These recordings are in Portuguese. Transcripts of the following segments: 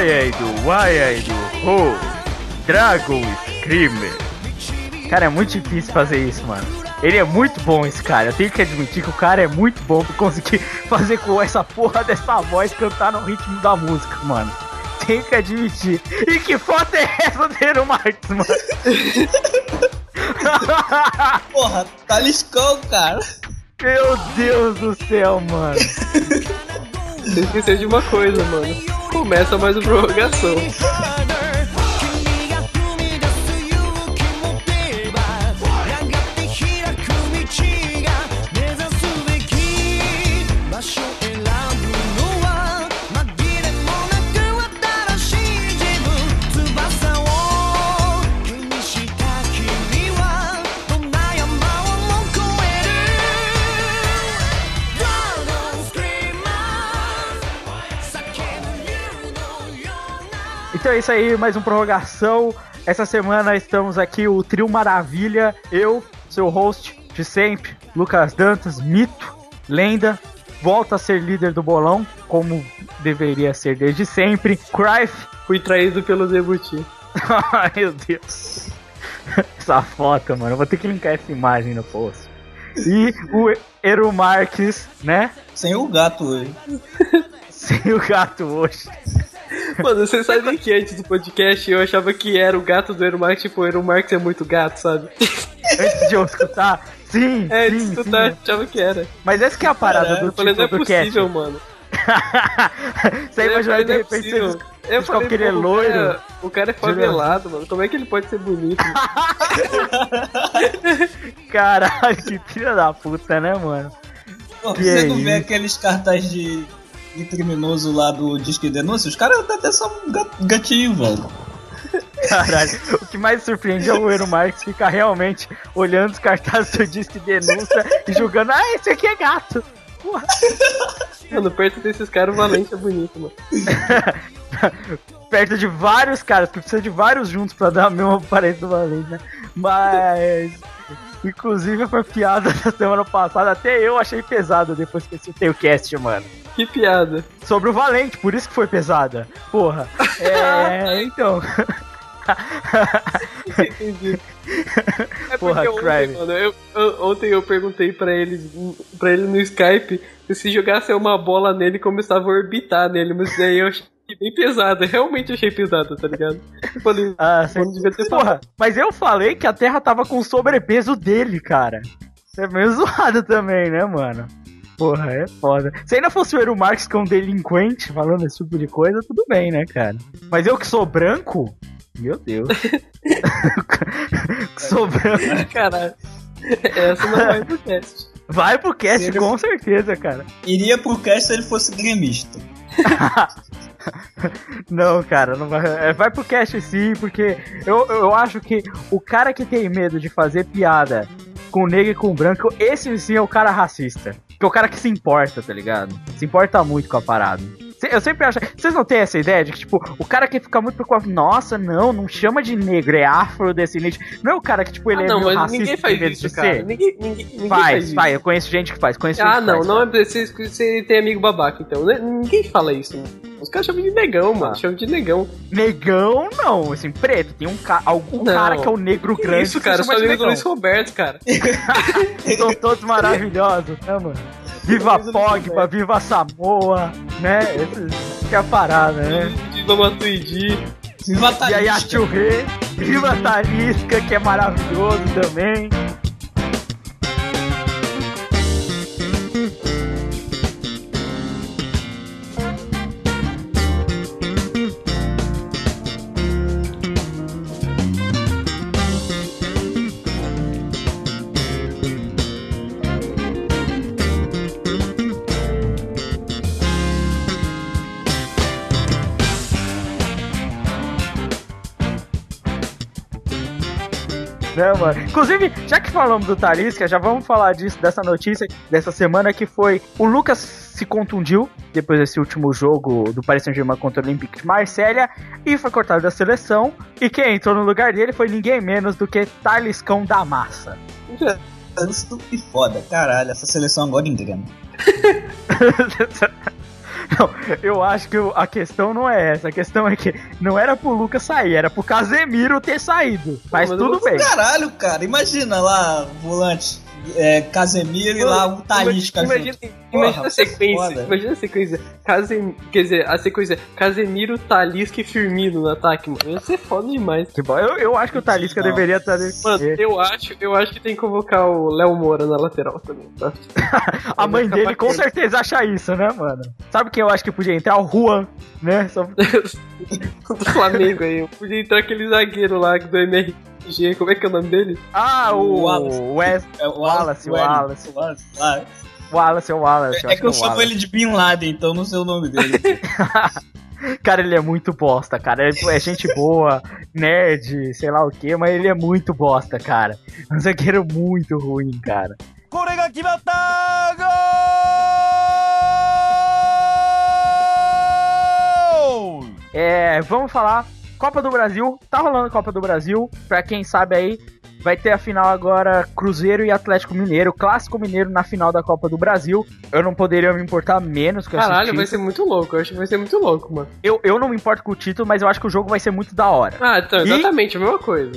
Why I do, why I do, ho, Dragon Screamer. Cara, é muito difícil fazer isso, mano. Ele é muito bom, esse cara. Eu tenho que admitir que o cara é muito bom pra conseguir fazer com essa porra dessa voz cantar no ritmo da música, mano. Tenho que admitir. E que foto é essa do Hero Marx, mano? Porra, tá liscão, cara. Meu Deus do céu, mano. Você esqueceu de uma coisa, mano. Começa mais uma prorrogação. Então é isso aí, mais uma prorrogação. Essa semana estamos aqui, o Trio Maravilha. Eu, seu host de sempre, Lucas Dantas, mito, lenda, volta a ser líder do bolão, como deveria ser desde sempre. Cruyff. Fui traído pelo Debuti. Ai, meu Deus. Essa foto, mano. Eu vou ter que linkar essa imagem no post. E o Eru Marques, né? Sem o gato hoje. Sem o gato hoje. Mano, você sabe que antes do podcast eu achava que era o gato do Aaron Marx, tipo, o Aaron Marx é muito gato, sabe? Antes de eu escutar? Sim, É, sim, antes de escutar, sim. achava que era. Mas essa que é a parada Caralho, do Eu falei, não é título do possível, cast. mano. Você Eu imaginou falei, de não é repente possível. Eu descobrem falei, que ele é pô, o loiro. cara- O cara é favelado, mano. Como é que ele pode ser bonito? Caralho, que filha da puta, né, mano? Pô, Que você é não vê isso? aqueles cartazes de, de criminoso lá do Disque Denúncia? Os caras até são um ga- gatinho, velho. Caralho, o que mais surpreende é o Ero Marx ficar realmente olhando os cartazes do Disque Denúncia e julgando, ah, esse aqui é gato. Porra. Mano, perto desses caras, o Valente é bonito, mano. Perto de vários caras, porque precisa de vários juntos pra dar a mesma aparência do Valente, né? Mas. Inclusive foi piada da semana passada, até eu achei pesada depois que eu citei o cast, mano. Que piada. Sobre o Valente, por isso que foi pesada. Porra. É. Então. Entendi. É Porra, ontem, Crime. mano, eu, eu- ontem eu perguntei pra ele, pra ele no Skype se jogasse uma bola nele começava a orbitar nele, mas daí eu achei bem pesado, realmente achei pesado, tá ligado? Eu falei, Ah, não devia ter falado. Porra, mas eu falei que a Terra tava com o sobrepeso dele, cara. Isso é meio zoado também, né, mano? Porra, é foda. Se ainda fosse o Eru Marx que é um delinquente falando esse tipo de coisa, tudo bem, né, cara? Mas eu que sou branco, meu Deus. que sou branco. Caralho. Essa não vai pro teste. Vai pro cast, Seria- com certeza, cara. Iria pro cast se ele fosse gremista. Não, cara, não vai. é, Vai pro cast sim, porque eu, eu acho que o cara que tem medo de fazer piada com negro e com branco, esse sim é o cara racista. Que é o cara que se importa, tá ligado? Se importa muito com a parada. Eu sempre acho. Vocês não têm essa ideia de que, tipo, o cara que fica muito preocupado, nossa, não, não chama de negro, é afrodescendente. Não é o cara que, tipo, ele ah, é não, meio mas racista ninguém faz isso, cara. Ninguém, ninguém, ninguém Faz, faz, eu conheço gente que faz, conheço Ah, gente que não, faz, não é você, você tem amigo babaca, então. né? Ninguém fala isso. Os caras chamam de negão, mano. Ah. Chamam de negão. Negão, não, assim, preto. Tem um ca... algum Não. cara que é o negro Que grande. isso, que cara? Eu sou amigo do. Luiz Roberto, cara. São todos maravilhosos, né, mano? Viva Pogba, viva Samoa, né? Esse que é a parada, né? Viva Matuidi. Viva E aí a Talisca. Churré, viva Talisca, que é maravilhoso também. Né, mano? Inclusive, já que falamos do Talisca, já vamos falar disso, dessa notícia dessa semana que foi o Lucas se contundiu depois desse último jogo do Paris Saint-Germain contra o Olympique de Marselha e foi cortado da seleção. E quem entrou no lugar dele foi ninguém menos do que Taliscão da Massa. Isso que foda, caralho, essa seleção agora engrena. Não, eu acho que a questão não é essa. A questão é que não era pro Lucas sair, era pro Casemiro ter saído. Mas Mas tudo eu- bem. Caralho, cara, imagina lá, volante, é, Casemiro e lá o Talisca Imagina, junto. imagina Porra, a sequência. foda. Imagina a sequência. Casem, quer dizer, a sequência Casemiro, Talisca e Firmino no ataque, mano. Ia ser foda demais. Bom. Eu, eu acho que o Talisca Não. deveria estar. Mano, eu acho, eu acho que tem que convocar o Léo Moura na lateral também, tá? A mãe dele com certeza acha isso, né, mano? Sabe quem eu acho que podia entrar? O Juan, né? Só- do Flamengo aí. Podia entrar aquele zagueiro lá do MRG, como é que é o nome dele? Ah, o, O Wallace. Wes, É o Wallace, o Wallace. o Wallace, Wallace. Wallace, é o Wallace. É acho que eu é o chamo Wallace. ele de Bin Laden, então não sei o nome dele. Cara, ele é muito bosta, cara. Ele é gente boa, nerd, sei lá o que, mas ele é muito bosta, cara. Um zagueiro muito ruim, cara. これが決まったゴール É, vamos falar. Copa do Brasil, tá rolando Copa do Brasil. Pra quem sabe aí, vai ter a final agora Cruzeiro e Atlético Mineiro, Clássico Mineiro na final da Copa do Brasil. Eu não poderia me importar menos com esse Caralho, vai ser muito louco. Eu acho que vai ser muito louco, mano. Eu, eu não me importo com o título, mas eu acho que o jogo vai ser muito da hora. Ah, então, E- exatamente, a mesma coisa.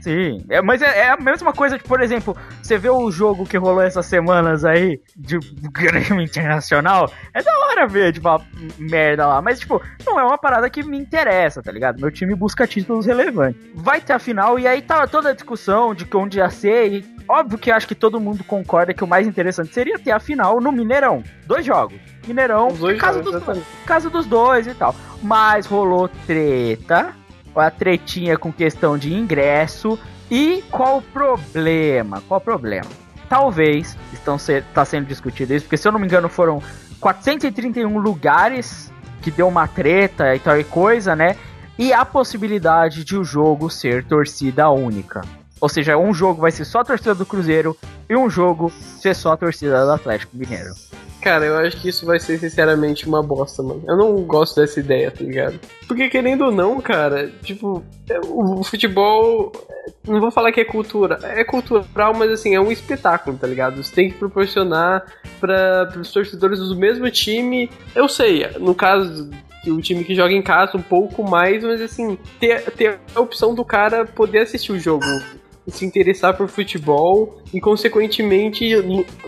Sim, é, mas é, é a mesma coisa, tipo, por exemplo, você vê o jogo que rolou essas semanas aí de Grêmio Internacional, é da hora ver, tipo, a merda lá, mas, tipo, não é uma parada que me interessa, tá ligado? Meu time busca títulos relevantes. Vai ter a final, e aí tá toda a discussão de que onde ia ser, e óbvio que acho que todo mundo concorda que o mais interessante seria ter a final no Mineirão. Dois jogos. Mineirão, dois casa jogos, dos exatamente. casa dos dois e tal. Mas rolou treta, a tretinha com questão de ingresso. E qual o problema? Qual o problema? Talvez, estão ser, tá sendo discutido isso, porque se eu não me engano foram 431 lugares que deu uma treta e tal e coisa, né? E a possibilidade de o jogo ser torcida única. Ou seja, um jogo vai ser só a torcida do Cruzeiro e um jogo ser só a torcida do Atlético Mineiro. Cara, eu acho que isso vai ser sinceramente uma bosta, mano. Eu não gosto dessa ideia, tá ligado? Porque querendo ou não, cara, tipo, é, o futebol. é, Não vou falar que é cultura. É cultural, mas assim, é um espetáculo, tá ligado? Você tem que proporcionar para os torcedores do mesmo time. Eu sei, no caso o time que joga em casa um pouco mais, mas assim, ter, ter a opção do cara poder assistir o jogo se interessar por futebol e, consequentemente,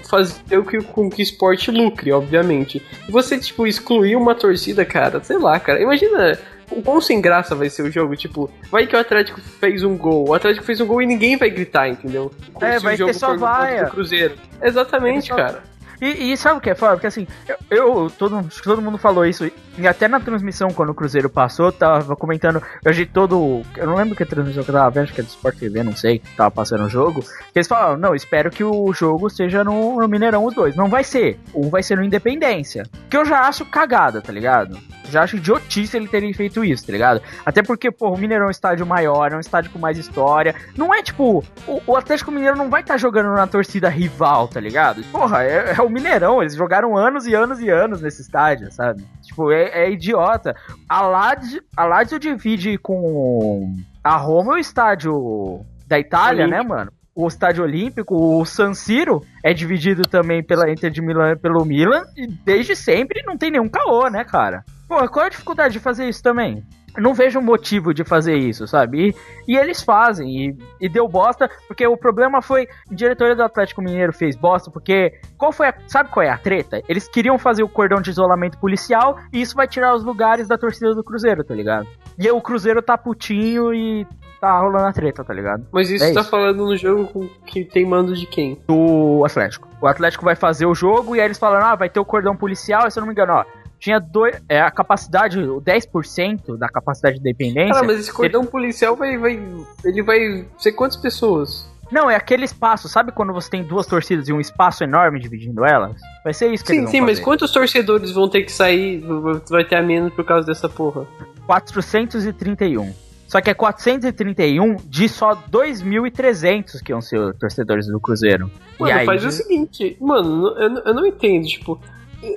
fazer o que, com que o esporte lucre, obviamente. Você, tipo, excluir uma torcida, cara, sei lá, cara. Imagina o quão sem graça vai ser o jogo. Tipo, vai que o Atlético fez um gol. O Atlético fez um gol e ninguém vai gritar, entendeu? É, vai ter só vaia. o Cruzeiro. Exatamente, só- cara. E, e sabe o que é foda? Porque assim, eu, eu- todo, acho que todo mundo falou isso, e até na transmissão, quando o Cruzeiro passou, tava comentando, eu vi todo. Eu não lembro que transmissão que eu tava vendo, acho que é do Sport TV, não sei, tava passando o jogo. Que eles falaram, não, espero que o jogo seja no, no Mineirão os dois. Não vai ser. Um vai ser no Independência. Que eu já acho cagada, tá ligado? Já acho idiotice ele terem feito isso, tá ligado? Até porque, pô, o Mineirão é um estádio maior, é um estádio com mais história. Não é tipo, o, o Atlético Mineiro não vai estar tá jogando na torcida rival, tá ligado? Porra, é, é, o Mineirão, eles jogaram anos e anos e anos nesse estádio, sabe? Tipo, é, é idiota. A Lazio, a Lazio divide com a Roma é o estádio da Itália, Olímpico. né, mano? o estádio olímpico, o San Siro, é dividido também pela Inter de Milão e pelo Milan, e desde sempre não tem nenhum caô, né, cara? Pô, qual é a dificuldade de fazer isso também? Não vejo motivo de fazer isso, sabe? E, e eles fazem, e, e, deu bosta, porque o problema foi, a diretoria do Atlético Mineiro fez bosta, porque qual foi a, sabe qual é a treta? Eles queriam fazer o cordão de isolamento policial, e isso vai tirar os lugares da torcida do Cruzeiro, tá ligado? E aí o Cruzeiro tá putinho e tá rolando a treta, tá ligado? Mas isso é tá isso. falando no jogo que tem mando de quem? Do Atlético. O Atlético vai fazer o jogo e aí eles falaram, ah, vai ter o cordão policial, e se eu não me engano, ó, tinha dois, é, a capacidade, o 10% da capacidade de dependência. Cara, mas esse cordão ele... policial vai, vai. Ele vai ser quantas pessoas? Não, é aquele espaço, sabe quando você tem duas torcidas e um espaço enorme dividindo elas? Vai ser isso que sim, Sim, mas quantos torcedores vão ter que sair, vai ter a menos por causa dessa porra? 431. Só que é 431 de só 2.300 que iam ser torcedores do Cruzeiro. Mano, e aí... faz o seguinte, mano, eu, eu não entendo, tipo,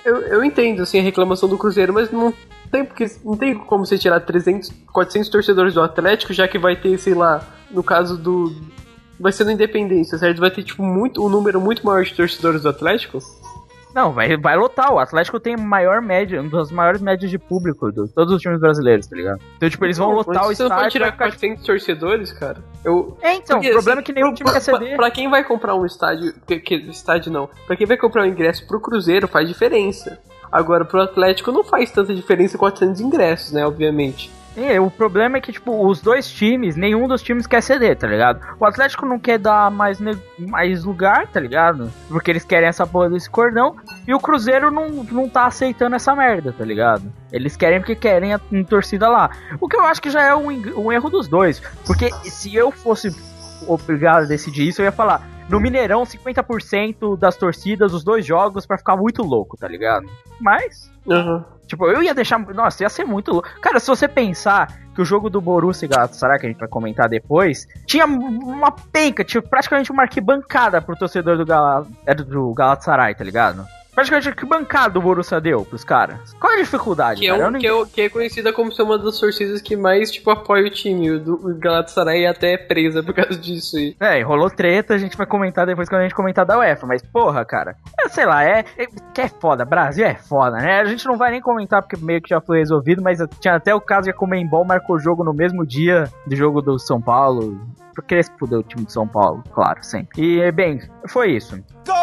eu, eu entendo, assim, a reclamação do Cruzeiro, mas não tem, porque, não tem como você tirar 300, 400 torcedores do Atlético, já que vai ter, sei lá, no caso do... Vai ser no Independência, certo? Vai ter, tipo, muito, um número muito maior de torcedores do Atlético. Não, vai, vai lotar. O Atlético tem maior média, uma das maiores médias de público de todos os times brasileiros, tá ligado? Então, tipo, eles vão lotar o estádio. Você não pode tirar 400 torcedores, cara? Eu... É, então, Porque, o problema assim, é que nenhum time quer ceder. Pra quem vai comprar um estádio. Que, que, estádio não. Pra quem vai comprar um ingresso pro Cruzeiro, faz diferença. Agora, pro Atlético não faz tanta diferença 400 ingressos, né? Obviamente. É, o problema é que, tipo, os dois times, nenhum dos times quer ceder, tá ligado? O Atlético não quer dar mais, mais lugar, tá ligado? Porque eles querem essa porra desse cordão. E o Cruzeiro não, não tá aceitando essa merda, tá ligado? Eles querem porque querem a, a torcida lá. O que eu acho que já é um, um erro dos dois. Porque se eu fosse obrigado a decidir isso, eu ia falar: no Mineirão, 50% das torcidas, os dois jogos, para ficar muito louco, tá ligado? Mas. Uhum. Tipo, eu ia deixar. Nossa, ia ser muito louco. Cara, se você pensar que o jogo do Borussia Galatasaray, que a gente vai comentar depois, tinha uma penca, tinha praticamente uma arquibancada pro torcedor do, Gal... É do Galatasaray, tá ligado? Praticamente que bancada o Borussia deu pros caras? Qual é a dificuldade? Que, é, um, que, é, que é, conhecida como ser uma das torcidas que mais, tipo, apoia o time. O, do, o Galatasaray até é presa por causa disso. E... É, rolou treta, a gente vai comentar depois quando a gente comentar da UEFA. Mas, porra, cara, é, sei lá, é, é, que é foda. Brasil é foda, né? A gente não vai nem comentar porque meio que já foi resolvido, mas tinha até o caso de a Comembol marcou o jogo no mesmo dia do jogo do São Paulo. Porque eles fuder o time de São Paulo, claro, sempre. E, bem, foi isso. Gol!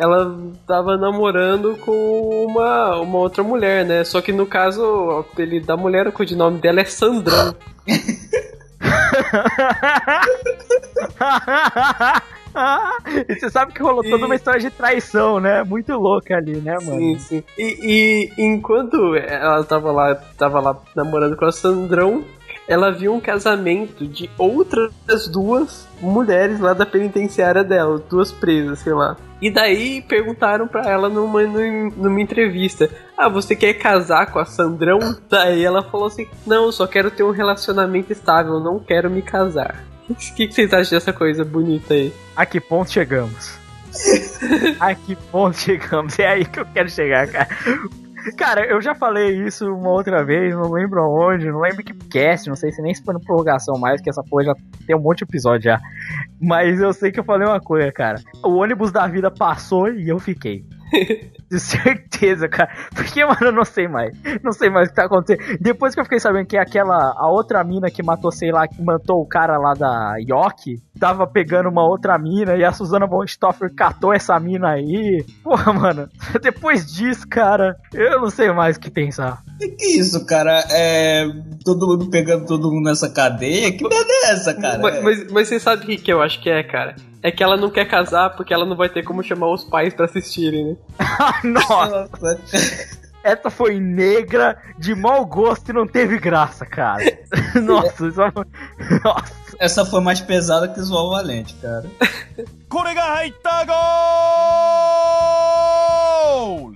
ela tava namorando com uma, uma outra mulher, né? Só que no caso, o apelido da mulher, o codinome dela é Sandrão. e você sabe que rolou e... toda uma história de traição, né? Muito louca ali, né, mano? Sim, sim. E, e enquanto ela tava lá, tava lá namorando com a Sandrão, ela viu um casamento de outras duas mulheres lá da penitenciária dela, duas presas, sei lá. E daí perguntaram pra ela numa, numa entrevista: Ah, você quer casar com a Sandrão? Daí ela falou assim: Não, só quero ter um relacionamento estável, não quero me casar. O que, que vocês acham dessa coisa bonita aí? A que ponto chegamos? a que ponto chegamos? É aí que eu quero chegar, cara. Cara, eu já falei isso uma outra vez, não lembro aonde, não lembro que cast, não sei se nem se foi no prorrogação mais, que essa porra já tem um monte de episódio já. Mas eu sei que eu falei uma coisa, cara. O ônibus da vida passou e eu fiquei. De certeza, cara. Porque, mano, eu não sei mais. Não sei mais o que tá acontecendo. Depois que eu fiquei sabendo que aquela. A outra mina que matou, sei lá, que matou o cara lá da Yoki, tava pegando uma outra mina e a Susana von Stoffer catou essa mina aí. Porra, mano. Depois disso, cara, eu não sei mais o que pensar. Que que isso, cara? É. Todo mundo pegando todo mundo nessa cadeia? Que merda é essa, cara? Mas, mas, mas você sabe o que, que eu acho que é, cara? É que ela não quer casar porque ela não vai ter como chamar os pais pra assistirem, né? Nossa! Essa foi negra, de mau gosto e não teve graça, cara. Nossa, isso é foi... Nossa. Essa foi mais pesada que zoar o Valente, cara.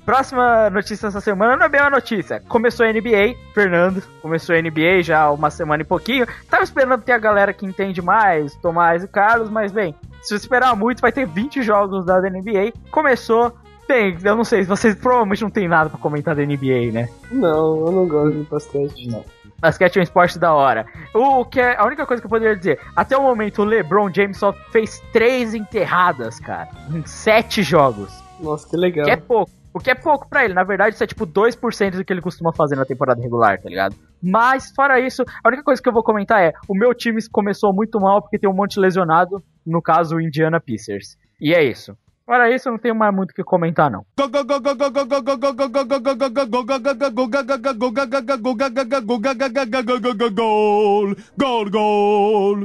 Próxima notícia essa semana não é bem uma notícia. Começou a NBA, Fernando. Começou a NBA já há uma semana e pouquinho. Tava esperando ter a galera que entende mais, Tomás e Carlos, mas bem, se você esperar muito, vai ter 20 jogos da NBA. Começou, Bem, eu não sei, vocês provavelmente não tem nada pra comentar da NBA, né? Não, eu não gosto de basquete. Não. Basquete é um esporte da hora. O que é a única coisa que eu poderia dizer, até o momento o LeBron James só fez três enterradas, cara, em sete jogos. Nossa, que legal. Que é pouco. O que é pouco pra ele. Na verdade, isso é tipo 2% do que ele costuma fazer na temporada regular, tá ligado? Mas, fora isso, a única coisa que eu vou comentar é: o meu time começou muito mal porque tem um monte de lesionado, no caso, o Indiana Pacers. E é isso. Fora isso, eu não tenho mais muito o que comentar, não.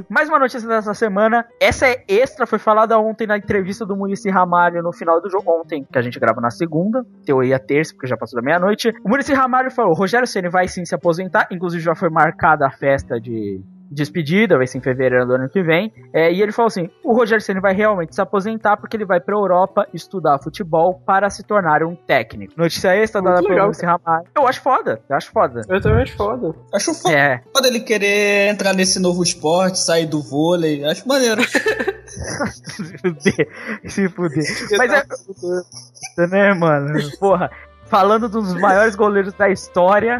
Mais uma notícia dessa semana. Essa é extra, foi falada ontem na entrevista do Murici Ramalho no final do jogo. Ontem, que a gente grava na segunda. Teoria terça, porque já passou da meia-noite. O Murici Ramalho falou: Rogério Ceni vai sim se aposentar. Inclusive, já foi marcada a festa de. Despedida, vai ser em fevereiro do ano que vem. É, e ele falou assim: o Rogério Ceni vai realmente se aposentar porque ele vai pra Europa estudar futebol para se tornar um técnico. Notícia extra Muito dada pelo Murici Ramalho. Eu acho foda, eu acho foda. Eu também acho foda. Acho foda É, ele querer entrar nesse novo esporte, sair do vôlei. Acho maneiro. se fuder, se fuder. Mas é, né, mano? Porra, falando dos maiores goleiros da história,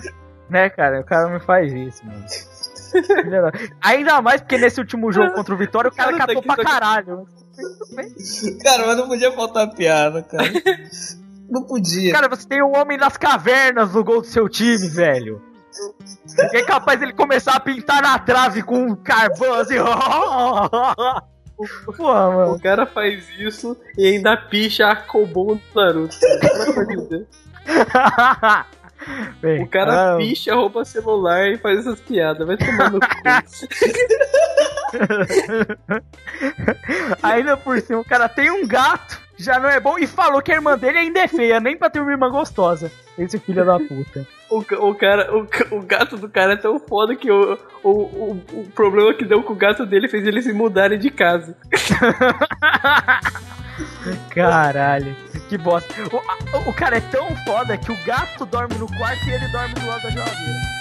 né, cara? O cara me faz isso, mano. Ainda mais porque nesse último jogo contra o Vitória o cara tá catou aqui, pra tá caralho. cara, mas não podia faltar piada, cara. Não podia. Cara, você tem o homem das cavernas no gol do seu time, velho. É capaz ele começar a pintar na trave com um carvão assim. Porra, mano. O cara faz isso e ainda picha a Kobon do Naruto. amor de Deus. Bem, O cara ah, picha, rouba celular e faz essas piadas. Vai tomar no cu. Ainda por cima, o cara tem um gato, já não é bom, e falou que a irmã dele ainda é feia, nem pra ter uma irmã gostosa. Esse filho da puta. O, o cara, o, o gato do cara é tão foda que o, o, o, o problema que deu com o gato dele fez eles se mudarem de casa. Caralho, que bosta. O, o cara é tão foda que o gato dorme no quarto e ele dorme do lado da geladeira.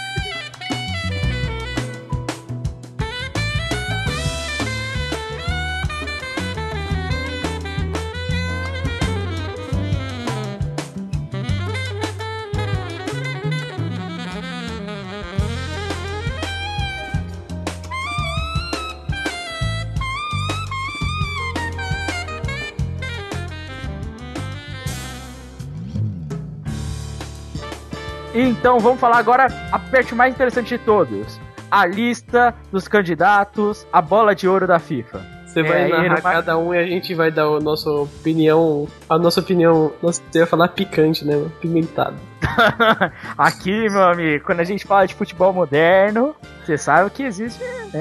Então vamos falar agora a parte mais interessante de todos. A lista dos candidatos à bola de ouro da FIFA. Você É, vai ele narrar cada um e a gente vai dar a nossa opinião. A nossa opinião. Nossa, você ia falar picante, né? Pimentado. Aqui, meu amigo, quando a gente fala de futebol moderno, você sabe que existe. É,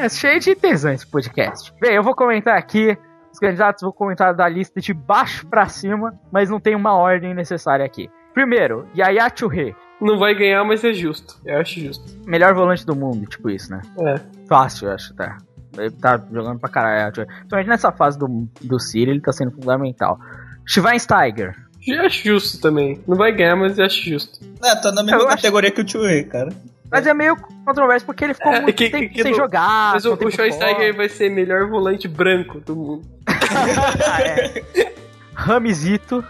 é- é cheio de tesão esse podcast. Bem, eu vou comentar aqui. Os candidatos vou comentar da lista de baixo pra cima, mas não tem uma ordem necessária aqui. Primeiro, Yaya Touré, Não vai ganhar, mas é justo. Eu acho justo. melhor volante do mundo, tipo isso, né? É. Fácil, eu acho, tá. Ele tá jogando pra caralho. Principalmente nessa fase do, do City, ele tá sendo fundamental. Schweinsteiger. Eu acho justo também. Não vai ganhar, mas eu acho justo. É, tá na mesma Eu acho- categoria que o Tio Rei, cara. Mas é meio controverso porque ele ficou É, muito que- tempo que sem no- jogar. mas o, o Schweinsteiger fora. vai ser melhor volante branco do mundo. Ah, é. Ramizito.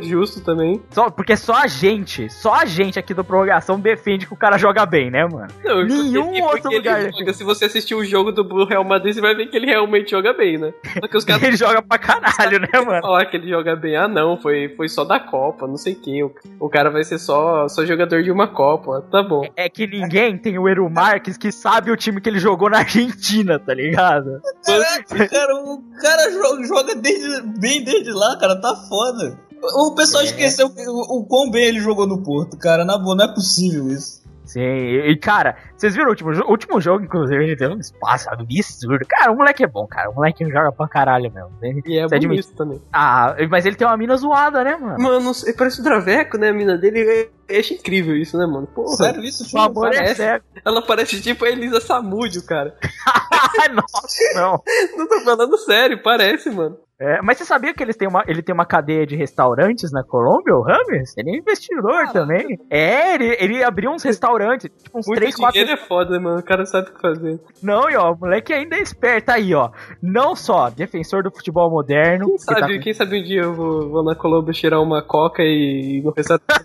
Justo também. Só, porque só a gente, só a gente aqui do Prorrogação defende que o cara joga bem, né, mano? Não, Nenhum porque- outro lugar. joga. Se você assistir o jogo do Real Madrid, você vai ver que ele realmente joga bem, né? Só que os caras Ele joga pra caralho, né, mano? falar que ele joga bem. Ah, não, foi, foi só da Copa, não sei quem. O, o cara vai ser só, só jogador de uma Copa. Tá bom. É que ninguém tem o Eru Marques que sabe o time que ele jogou na Argentina, tá ligado? Caraca, cara, o cara joga, joga desde, bem desde lá, cara, tá foda. O pessoal esqueceu que- o, o quão bem ele jogou no Porto, cara. Na boa, não é possível isso. Sim, e cara, vocês viram o último, o último jogo, inclusive, ele teve um espaço absurdo. Cara, o moleque é bom, cara. O moleque joga pra caralho mesmo. E é Você admite? bonito também. Ah, mas ele tem uma mina zoada, né, mano? Mano, ele parece o Draveco, né? A mina dele. Eu eu acho incrível isso, né, mano? Porra. Sério, isso, O filho? amor é parece. Ela parece tipo a Elisa Samúdio, cara. Nossa, não. Não tô falando sério, parece, mano. É, mas você sabia que eles têm uma, ele tem uma cadeia de restaurantes na Colômbia, o Rames? Ele é investidor também. É, ele, ele abriu uns restaurantes, tipo uns Muito 3, 4 dinheiro é foda, mano. O cara sabe o que fazer. Não, e ó, o moleque ainda é esperto aí, ó. Não só defensor do futebol moderno. Quem que tá sabe, quem sabe um dia eu vou, vou na Colômbia cheirar uma coca e no restaurante.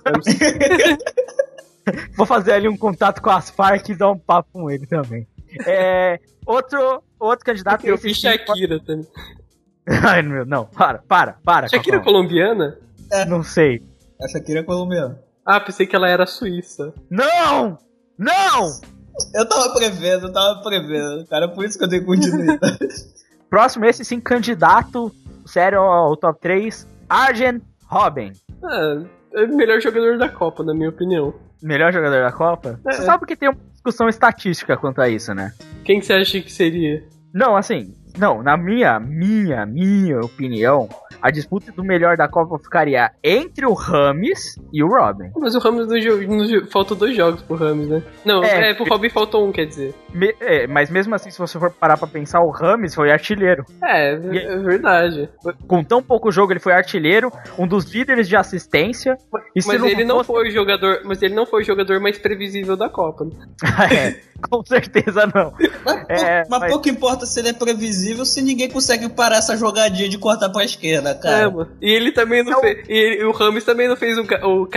Vou fazer ali um contato com as Farc e dar um papo com ele também. É, outro, outro candidato eu esse fiz Shakira também. Ai, meu, não, para, para, para. Shakira é Cacau. colombiana? Não sei. A Shakira é colombiana. Ah, pensei que ela era suíça. Não! Não! Eu tava prevendo, eu tava prevendo, cara. Por isso que eu dei continuidade. Próximo, esse sim, candidato sério ao top 3, Arjen Robben. Ah, é o melhor jogador da Copa, na minha opinião. Melhor jogador da Copa? É. Você sabe que tem uma discussão estatística quanto a isso, né? Quem que você acha que seria? Não, assim, não, na minha, minha, minha opinião, a disputa do melhor da Copa ficaria entre o Rames e o Robin. Mas o Ramos no jogo. no jo- Faltam dois jogos pro Ramos, né? Não, É. é, pro Robin faltou um, quer dizer. Me- é, mas mesmo assim, se você for parar pra pensar, o Rames foi artilheiro. É, E- é verdade. Com tão pouco jogo, ele foi artilheiro, um dos líderes de assistência. E Mas ele não fosse- foi o jogador. Mas ele não foi o jogador mais previsível da Copa. né? é, com certeza não. Mas, É, mas mas- pouco importa se ele é previsível se ninguém consegue parar essa jogadinha de cortar pra esquerda, É, cara. mano. E ele também não fez. E ele- o Ramos também não fez o, o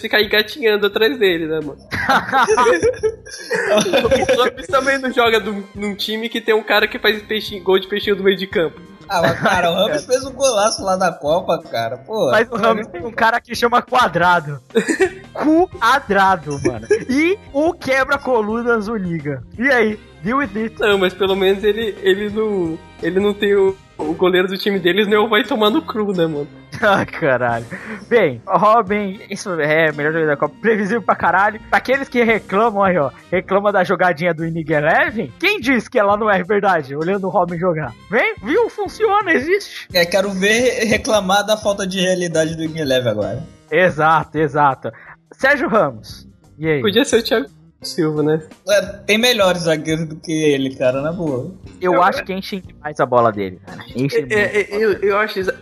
ficar engatinhando atrás dele, né, mano? o Ramos também não joga do- num time que tem um cara que faz peixinho, gol de peixinho do meio de campo. Ah, mas, cara, o Ramos fez um golaço lá da Copa, cara. Pô, Mas o Ramos tem um cara que chama quadrado. Quadrado, mano. E o quebra-colunas Uniga. E aí? Deal with it. Não, mas pelo menos ele, ele não. Ele não tem o, o goleiro do time deles, nem vai tomar no cru, né, mano? Ah, caralho. Bem, Robin, isso é melhor jogador da Copa. Previsível pra caralho. Pra aqueles que reclamam aí, ó. Reclamam da jogadinha do Inig Eleven. Quem disse que ela não é verdade? Olhando o Robin jogar. Vem, viu? Funciona, existe. É, quero ver reclamar da falta de realidade do Ingeleve agora. Exato, exato. Sérgio Ramos. E aí? Podia ser o Thiago Silva, né? É, tem melhores zagueiros do que ele, cara, na boa. Eu acho que enchem demais a bola dele, cara. Enche. É, é, eu, eu acho. exa-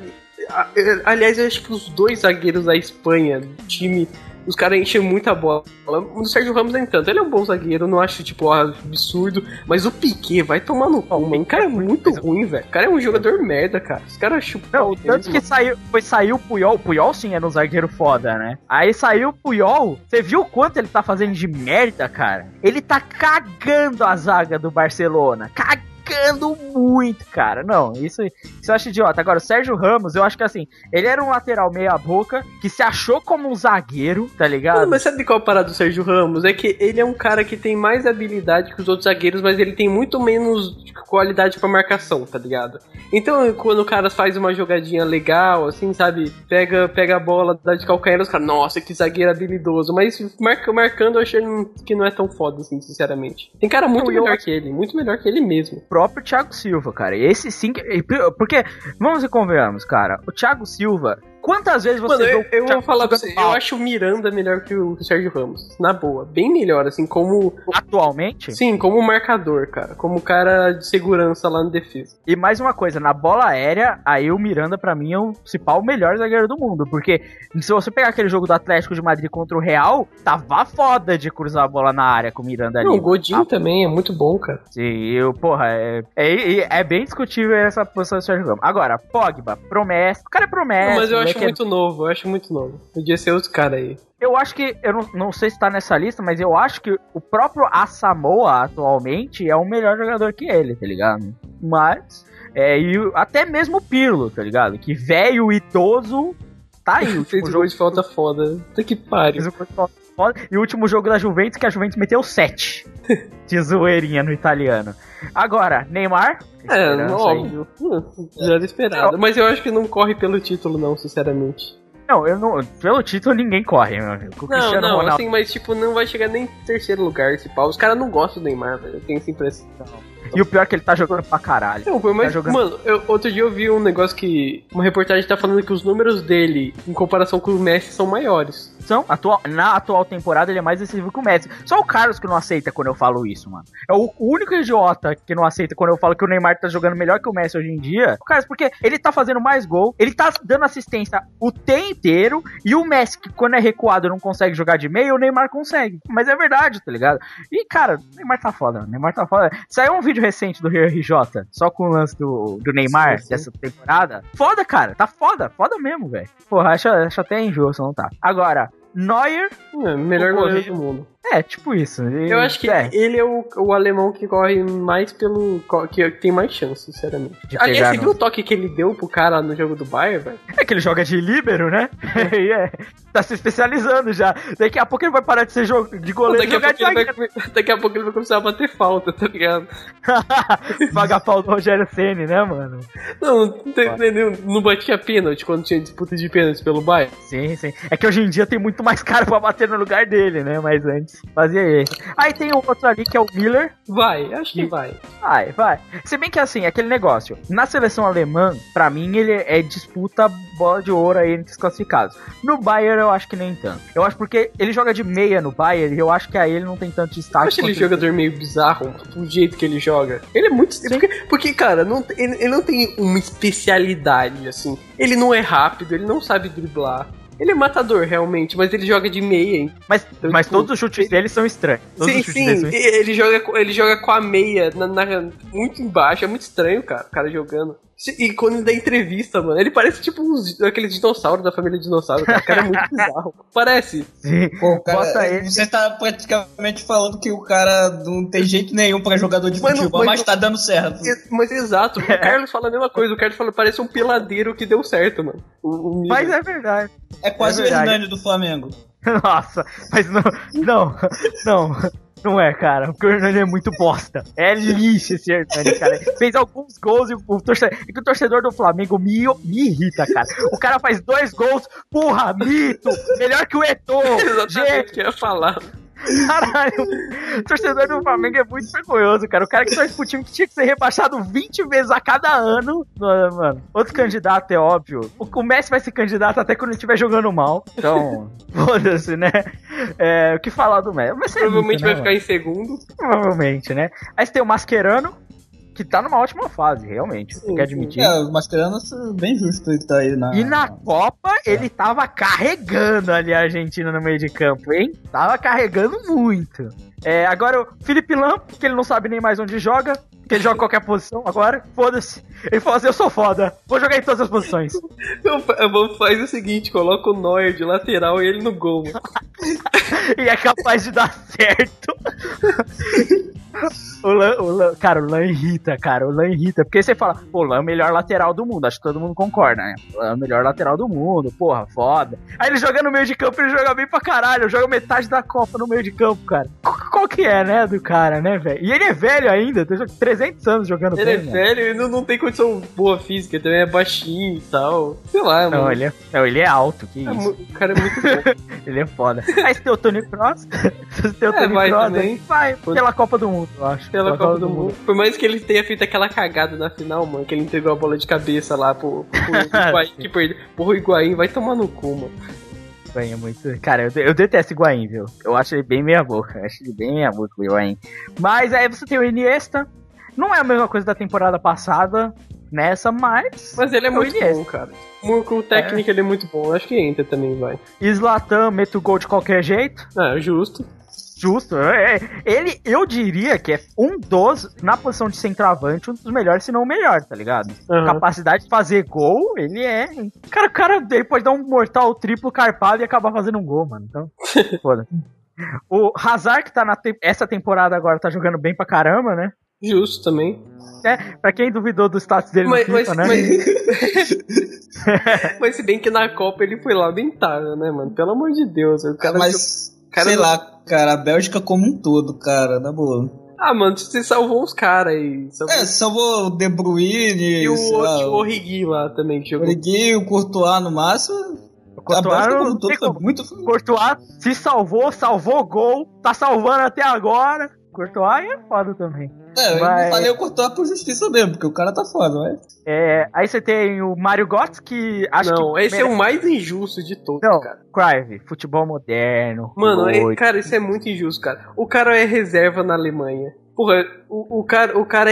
a- é, Aliás, eu acho que os dois zagueiros da Espanha, do time, os caras enchem muita bola. O Sérgio Ramos nem tanto. Ele é um bom zagueiro, eu não acho, tipo, absurdo. Mas o Piquet vai tomar no cu, mano. O cara é muito ruim, velho. O cara é um jogador merda, cara. Os caras chupam Não, o tanto dedo, que saiu, foi saiu o Puyol. O Puyol sim era um zagueiro foda, né? Aí saiu o Puyol. Você viu o quanto ele tá fazendo de merda, cara? Ele tá cagando a zaga do Barcelona. Cagando muito, cara. Não, isso, isso eu acho idiota. Agora, o Sérgio Ramos, eu acho que assim, ele era um lateral meia-boca que se achou como um zagueiro, tá ligado? Mano, mas sabe qual é a parada do Sérgio Ramos? É que ele é um cara que tem mais habilidade que os outros zagueiros, mas ele tem muito menos qualidade pra marcação, tá ligado? Então, quando o cara faz uma jogadinha legal, assim, sabe? Pega, pega a bola, dá de calcanhar, os caras, nossa, que zagueiro habilidoso. Mas marca, marcando, eu achei que não é tão foda, assim, sinceramente. Tem cara muito Não, eu melhor acho- que ele, muito melhor que ele mesmo. Próprio Thiago Silva, cara. Esse sim. que- Porque, vamos e convenhamos, cara. O Thiago Silva. Quantas vezes você Mano, viu eu, eu vou falar pra você, eu acho o Miranda melhor que o Sérgio Ramos. Na boa, bem melhor, assim, como. atualmente? Sim, como marcador, cara. Como cara de segurança lá no defesa. E mais uma coisa, na bola aérea, aí o Miranda pra mim é o principal melhor zagueiro do mundo, porque se você pegar aquele jogo do Atlético de Madrid contra o Real, tava foda de cruzar a bola na área com o Miranda ali. Não, o Godinho Ah, também é muito bom, cara. Sim, eu, porra, é, é, é bem discutível essa posição do Sérgio Ramos. Agora, Pogba, promessa, o cara é promessa. Não, mas eu moleque é- muito novo, eu acho muito novo. Podia ser outro cara aí. Eu acho que, eu não, não sei se tá nessa lista, mas eu acho que o próprio Asamoah atualmente é um melhor jogador que ele, tá ligado? Mas, é, e o- até mesmo o Pirlo, tá ligado? Que velho, idoso, tá aí. O Fez jogo gol de falta foda. Puta que pariu. fez um gol de falta foda. E o último jogo da Juventus, que a Juventus meteu 7 de zoeirinha no italiano. Agora, Neymar. É, aí. óbvio. Hum, Já era esperado. Mas eu acho que não corre pelo título, não, sinceramente. Não, eu não, pelo título ninguém corre, meu amigo. O Não, não, Ronaldo. assim, mas tipo, não vai chegar nem em terceiro lugar esse pau. Os caras não gostam do Neymar, velho. Eu tenho essa impressão. E o pior é que ele tá jogando pra caralho. Não, foi mais. Tá jogando- Mano, eu- outro dia eu vi um negócio que. Uma reportagem tá falando que os números dele, em comparação com o Messi, são maiores. São, atual, na atual temporada ele é mais decisivo que o Messi. Só o Carlos que não aceita quando eu falo isso, mano. É o único idiota que não aceita quando eu falo que o Neymar tá jogando melhor que o Messi hoje em dia. O Carlos, porque ele tá fazendo mais gol, ele tá dando assistência o tempo inteiro, e o Messi, que quando é recuado não consegue jogar de meio, o Neymar consegue. Mas é verdade, tá ligado? E, cara, o Neymar tá foda. O Neymar tá foda. Saiu um vídeo recente do Rio RJ, só com o lance do, do Neymar Sim, sim. dessa temporada. Foda, cara. Tá foda. Foda mesmo, velho. Porra, acho, acho até se não tá. Agora, Neuer, É, melhor goleiro do mundo. É, tipo isso. Eu acho que é, ele é o, o alemão que corre mais pelo. que tem mais chance, sinceramente. De Aliás, você viu o toque que ele deu pro cara no jogo do Bayern, velho? é que ele joga de líbero, né? E é, tá se especializando já. Daqui a pouco ele vai parar de ser jogo, de goleiro e Daqui a, jogar pouco de ele vai, daqui a pouco ele vai começar a bater falta, tá ligado? Pagar pau do Rogério Ceni, né, mano? Não, não, não batia pênalti quando tinha disputa de pênalti pelo Bayern. Sim, sim. É que hoje em dia tem muito mais cara pra bater no lugar dele, né? Mas antes fazia ele. Aí tem um outro ali que é o Miller. Vai, acho que vai. Vai, vai. Se bem que assim, aquele negócio. Na seleção alemã, pra mim, ele é disputa bola de ouro aí entre os classificados. No Bayern, eu acho que nem tanto. Eu acho porque ele joga de meia no Bayern e eu acho que aí ele não tem tanto Eu destaque. acho ele jogador meio bizarro, o jeito que ele joga. Ele é muito. Porque, porque, cara, não, ele, ele não tem uma especialidade, assim. Ele não é rápido, ele não sabe driblar. Ele é matador, realmente, mas ele joga de meia, hein? Mas, Então, mas tipo, todos os chutes dele são estranhos. Todos Sim, sim, são ele joga, com- ele joga com a meia na, na- muito embaixo, é muito estranho, cara, o cara jogando. E quando ele dá entrevista, mano, ele parece tipo uns, aqueles dinossauros da família dinossauro, cara. O cara é muito bizarro. Parece. Sim. Pô, cara, Bota ele. você tá praticamente falando que o cara não tem jeito nenhum pra jogador de Mano, futebol, mas- mas tá dando certo. Mas exato, o Carlos fala a mesma coisa. O Carlos fala, parece um peladeiro que deu certo, mano. O, o Mas é verdade. É quase É o verdade. Hernani do Flamengo. Nossa, mas não, não, não, não é, cara. O Hernani é muito bosta. É lixo esse Hernani, cara. Fez alguns gols e o torcedor, e o torcedor do Flamengo me, me irrita, cara. O cara faz dois gols, porra, mito, melhor que o Eto'o. Exatamente o que eu ia falar. Caralho, o torcedor do Flamengo é muito vergonhoso, cara. O cara que torce pro time que tinha que ser rebaixado 20 vezes a cada ano. Mano, mano. outro candidato é óbvio. O, Messi vai ser candidato até quando ele estiver jogando mal. Então, foda-se, né? É, o que falar do Messi? É Provavelmente muito, vai né, ficar em segundo. Provavelmente, né? Aí você tem o Mascherano, que tá numa ótima fase, realmente. Tem que Sim, admitir. É, o Mascherano é bem justo ele tá aí na. E na Copa, ele tava carregando ali a Argentina no meio de campo, hein? Tava carregando muito. É, agora o Felipe Lam, que ele não sabe nem mais onde joga, que ele joga em qualquer posição agora, foda-se. Ele falou assim: Eu sou foda, vou jogar em todas as posições. Vou fazer o seguinte: coloca o Neuer de lateral e ele no gol. e é capaz de dar certo. O Lan, o Lan- cara, o Lan irrita, cara. O Lan irrita. Porque você fala, pô, o Lan é o melhor lateral do mundo. Acho que todo mundo concorda, né? O Lan é o melhor lateral do mundo, porra, foda. Aí ele joga no meio de campo, ele joga bem pra caralho. Joga metade da Copa no meio de campo, cara. Qual, qual que é, né, do cara, né, velho? E ele é velho ainda, tem 300 anos jogando Ele é bem, né? velho e não, não tem condição boa física, ele também é baixinho e tal. Sei lá, Não, mano. ele é, não, ele é alto, que É isso. o cara é muito bom. Ele é foda. Aí você tem o Tony Cross. você tem o É, Tony vai Cross. também. Vai, pela Copa do Mundo, eu acho. Pela Copa do Mundo. Por mais que ele tenha feito aquela cagada na final, mano, que ele entregou a bola de cabeça lá pro, pro Higuaín, que perdeu. Pro Higuaín, vai tomar no cu, mano. Higuaín é muito. Cara, eu, eu detesto Higuaín, viu? Eu acho ele bem meia boca. Eu acho ele bem meia boca, o Higuaín. Mas aí você tem o Iniesta. Não é a mesma coisa da temporada passada nessa, mas. Mas ele é o muito Iniesta. bom, cara. Com o técnico ele é muito bom. Acho que entra também, vai. Zlatan mete o gol de qualquer jeito. Ah, justo. Justo. é, ele, eu diria que é um dos, na posição de centroavante, um dos melhores, se não o melhor, tá ligado? Aham. Capacidade de fazer gol, ele é. Cara, o cara ele pode dar um mortal triplo carpado e acabar fazendo um gol, mano. Então, foda. O Hazard, que tá na te- essa temporada agora, tá jogando bem pra caramba, né? Justo também. É, pra quem duvidou do status dele Mas, no mas, FIFA, né? mas, mas se bem que na Copa ele foi lamentável, né, mano? Pelo amor de Deus. O cara Mas, cara sei não- lá, cara, a Bélgica como um todo, cara, na boa. Ah, mano, você salvou os caras aí. Salvou... É, salvou o De Bruyne, e o, lá, o Origi lá também, que o jogou. Origi, o Courtois no máximo. Courtois um todo muito... Courtois se salvou, salvou gol, tá salvando até agora. Courtois é foda também. É, eu não falei o Courtois por justiça mesmo, porque o cara tá foda, mas... É, aí você tem o Mario Götze, que acho não, que. esse é o merece- mais injusto de todos, Não, cara. Crive, futebol moderno. Mano, é- cara, isso é muito injusto, cara. O cara é reserva na Alemanha. Porra, o, o cara, o cara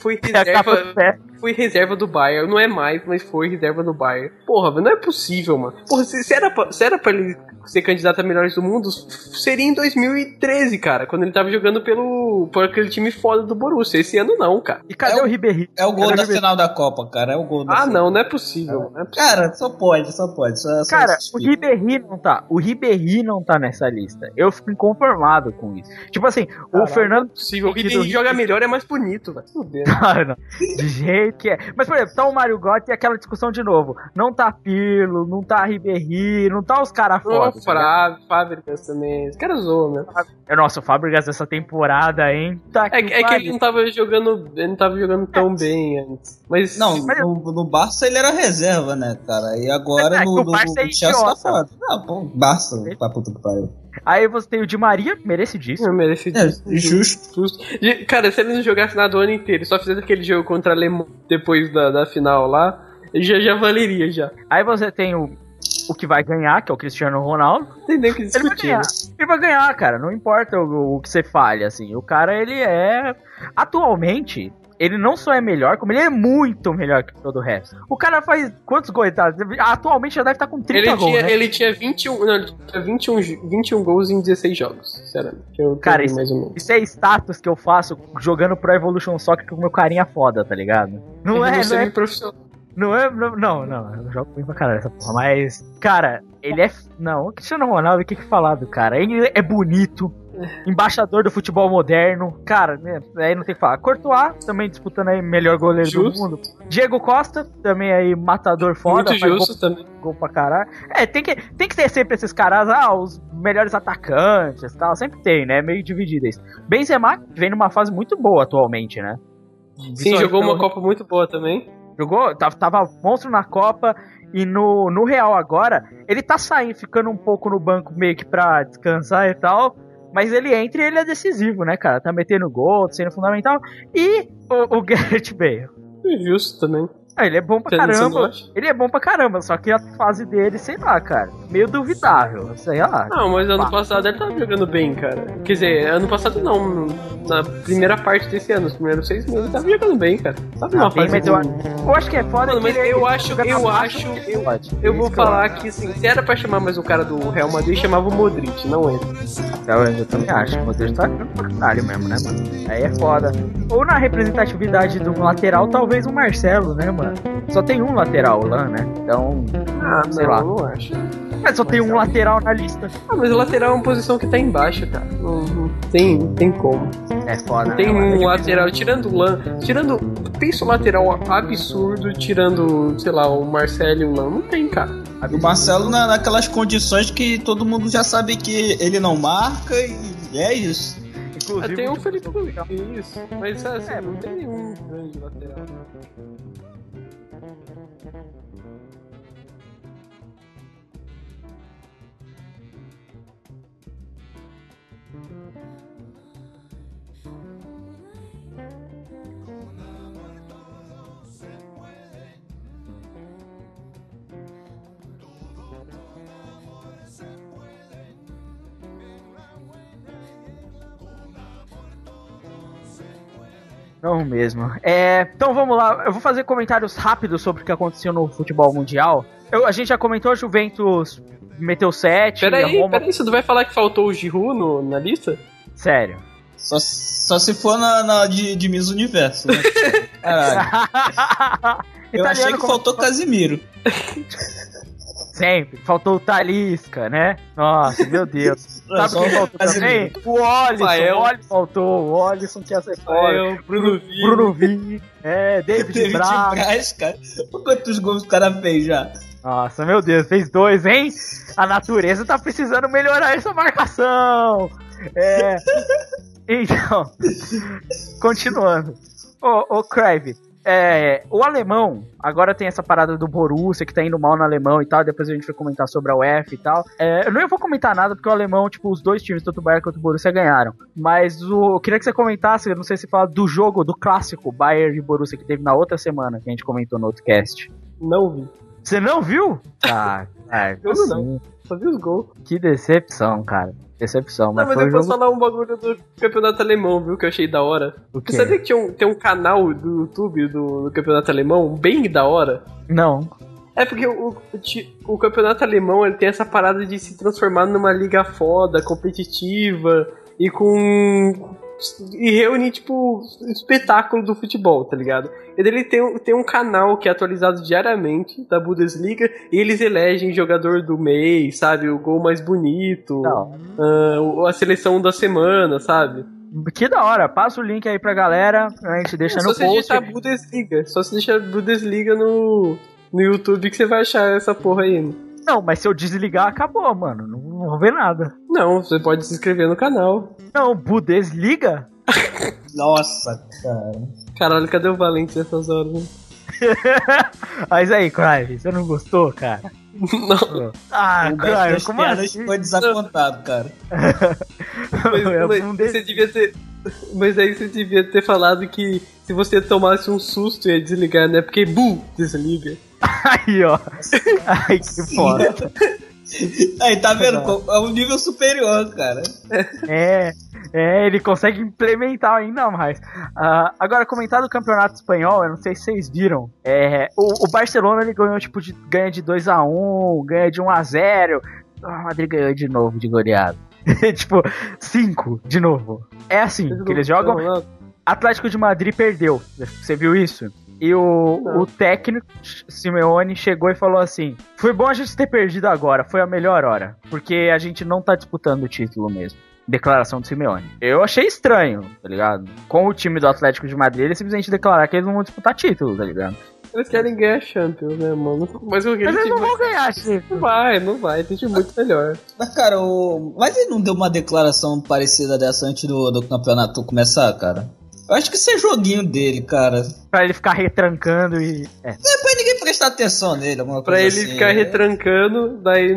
foi reserva, foi reserva do Bayern. Não é mais, mas foi reserva do Bayern. Porra, não é possível, mano. Porra, se, se era pra, se era pra ele ser candidato a melhores do mundo, seria em 2013, cara, quando ele tava jogando pelo por aquele time foda do Borussia. Esse ano não, cara. E cadê É o- o Ribéry? É o gol da Ribéry? final da Copa, cara, é o gol da Ah, final. não, não é possível. Não é possível. Cara, só pode, só pode. Só, só Cara, o. Ribéry não tá. O Ribéry não tá nessa lista. Eu fico inconformado com isso. Tipo assim, o. Fernando. é possível. O que do melhor é mais bonito, velho. Fudeu. Ah, não. De jeito que é. Mas, por exemplo, tá o Mario Götze e aquela discussão de novo. Não tá Pirlo, não tá Ribéry, não tá os caras foda. tá? Fábio, Fábricas também. Os caras zoam, né? É, Nossa, o Fábricas essa temporada, hein? Tá É, que- é que ele não tava jogando. Ele não tava jogando tão bem antes. Mas. Não, Mas- no, no Barça ele era reserva, né, cara? E agora É, no, o no, Barça é no Chelsea tá foda. Não, pô, Barça, pra puta que pariu. Aí você tem o Di Maria, merecidíssimo. Não merece É, justo. Justo. E, Cara, se ele não jogasse nada o ano inteiro, só fizesse aquele jogo contra a Alemanha depois da, da final lá, ele já, já valeria já. Aí você tem o, o que vai ganhar, que é o Cristiano Ronaldo. Tem nem que Ele vai discutir. ganhar. Ele vai ganhar, cara. Não importa o, o que você fale, assim. O cara, ele é. Atualmente, ele não só é melhor, como ele é muito melhor que todo o resto. O cara faz quantos gols? Tá? Atualmente já deve estar com 30 Ele gols, tinha, né? ele tinha 21. Não, ele tinha 21, jo- 21 gols em 16 jogos, sinceramente. Cara, isso-. Isso é status que eu faço jogando Pro Evolution Soccer com o meu carinha foda, tá ligado? Não é, não é, profissional. não é, não, não, não, eu jogo bem pra caralho essa porra, mas, cara, ele é, não, o Cristiano Ronaldo, o que que falar do cara? Ele é bonito, embaixador do futebol moderno, cara, né, aí não tem que falar. Courtois, também disputando aí melhor goleiro Justo. do mundo. Diego Costa, também aí matador foda, Muito faz gol, justo também. gol pra caralho. É, tem que, tem que ter sempre esses caras, ah, os melhores atacantes e tal, sempre tem, né, meio dividido isso. Benzema, que vem numa fase muito boa atualmente, né? Sim, Só jogou então- uma Copa muito boa também. Jogou, tava, tava monstro na Copa e no, no Real agora, ele tá saindo, ficando um pouco no banco meio que pra descansar e tal. Mas ele entra e ele é decisivo, né, cara? Tá metendo gol, sendo fundamental. E o, o Garrett Bale. Justo também. Ah, ele é bom pra Você caramba. Ele é bom pra caramba, só que a fase dele, sei lá, cara, meio duvidável. Sei lá. Não, mas ano passado ele tava jogando bem, cara. Quer dizer, ano passado não. Na primeira parte desse ano, os primeiros seis meses, ele tava jogando bem, cara. Numa Ah, bem, fase mas eu, boa. eu acho que é foda Mano, mas ele eu acho, eu base acho, eu, pode. eu vou falar que assim, se era pra chamar mais um cara do Real Madrid, chamava o Modric, não ele. Eu, eu também acho. O Modric tá pra caralho mesmo, né, mano? Aí é foda. Ou na representatividade do lateral, talvez o Marcelo, né, mano? Só tem um lateral lá, né? Então. Ah, Sei não, lá. não acho. Mas só tem um lateral na lista. Ah, mas o lateral é uma posição que tá embaixo, cara. Não, não tem, não tem como. É foda. Não tem né? É um lateral, tirando o Lan, tirando. Pensa o lateral absurdo, tirando, sei lá, o Marcelo e o Lan. Não tem, cara. O Marcelo na, naquelas condições que todo mundo já sabe que ele não marca e é isso. Inclusive, Ah, tem o Felipe Luiz, isso. Mas assim, É, não tem nenhum grande lateral. Não mesmo. É, então vamos lá, eu vou fazer comentários rápidos sobre o que aconteceu no futebol mundial. Eu- a gente já comentou, a Juventus meteu 7. Peraí, peraí, você não vai falar que faltou o Giroud no- na lista? Sério. Só, só se for na, na de, de Miss Universo, né? Caralho. Eu achei que como- faltou Casimiro. Sempre. Faltou o Talisca, né? Nossa, meu Deus. Sabe quem faltou também? Casimiro. O Olisson. O Olisson faltou. O Olisson fora. Rafael, Bruno Vini. Bruno Vini. É, David, David Braz. Braz, cara. Olha Quantos gols o cara fez já? Nossa, meu Deus, fez dois, hein? A natureza tá precisando melhorar essa marcação. É. Então, continuando. Ô, ô Crave, é, o alemão, agora tem essa parada do Borussia, que tá indo mal no alemão e tal, depois a gente vai comentar sobre a UEFA e tal. É, eu não vou comentar nada, porque o alemão, tipo, os dois times, tanto o Bayern quanto o Borussia, ganharam. Mas o, eu queria que você comentasse, eu não sei se fala do jogo, do clássico Bayern e Borussia, que teve na outra semana, que a gente comentou no outro cast. Não vi. Você não viu? Ah, ah Eu não. Só vi os gols. Que decepção, cara. Decepção, Não, mas, mas foi eu posso jogo... falar um bagulho do campeonato alemão, viu? Que eu achei da hora. O quê? Você sabia que tinha um, tem um canal do YouTube do, do campeonato alemão bem da hora? Não. É porque o, o, o campeonato alemão ele tem essa parada de se transformar numa liga foda, competitiva e com. E reunir, tipo, espetáculo do futebol, tá ligado? Ele tem, um- tem um canal que é atualizado diariamente da Bundesliga e eles elegem jogador do mês, sabe? O gol mais bonito, o- a seleção da semana, sabe? Que da hora. Passa o link aí pra galera. A gente deixa no só você post. digitar Bundesliga. Só você deixar Bundesliga no, no YouTube que você vai achar essa porra aí. Não, mas se eu desligar, acabou, mano. Não, não vou ver nada. Não, você pode se inscrever no canal. Não, Bundesliga? Nossa, cara. Caralho, cadê o Valente nessas horas? né? Mas aí, Clive, você não gostou, cara? Não, Ah, Clive, das como piadas assim? foi desapontado, cara. mas, É mas você devia ter. Mas aí você devia ter falado que se você tomasse um susto ia desligar, né? Porque bu, desliga. Aí, ó. Ai, que foda. Aí, tá vendo? É um nível superior, cara. É, é, ele consegue implementar ainda mais. Ah, agora, comentar do campeonato espanhol, eu não sei se vocês viram. É, o, o Barcelona ele ganhou, tipo, de, ganha de 2x1, ganha de 1x0. Ah, O Madrid ganhou de novo de goleada. tipo, 5 de novo. É assim, que eles jogam. Atlético de Madrid perdeu. Você viu isso? E o, Não. o técnico, Simeone, chegou e falou assim: Foi bom a gente ter perdido agora, foi a melhor hora. Porque a gente não tá disputando o título mesmo. Declaração do Simeone. Eu achei estranho, tá ligado? Com o time do Atlético de Madrid, eles simplesmente declarar que eles não vão disputar título, tá ligado? Eles querem ganhar Champions, né, mano? Mas o Mas eles time não vai- vão ganhar Não título. vai, não vai, tem time muito melhor. Mas, cara, o... Mas ele não deu uma declaração parecida dessa antes do, do campeonato começar, cara? Eu acho que isso é joguinho dele, cara. Pra ele ficar retrancando e. É. É pra ninguém prestar atenção nele, alguma Pra coisa ele assim. ficar É. retrancando, daí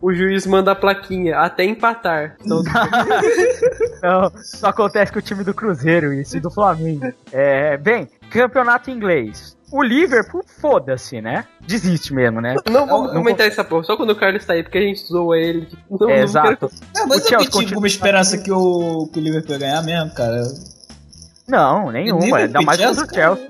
o juiz manda a plaquinha, até empatar. Então, Não, só acontece com o time do Cruzeiro isso e do Flamengo. É, bem, campeonato inglês. O Liverpool, foda-se, né? Desiste mesmo, né? não vamos não comentar essa porra, só quando o Carlos tá aí, porque a gente zoa ele. Não, É, não exato. Não, mas O eu Chelsea que tive continua- uma esperança que o, que o Liverpool ia ganhar mesmo, cara. Não, nenhuma. Ainda mais contra o Chelsea.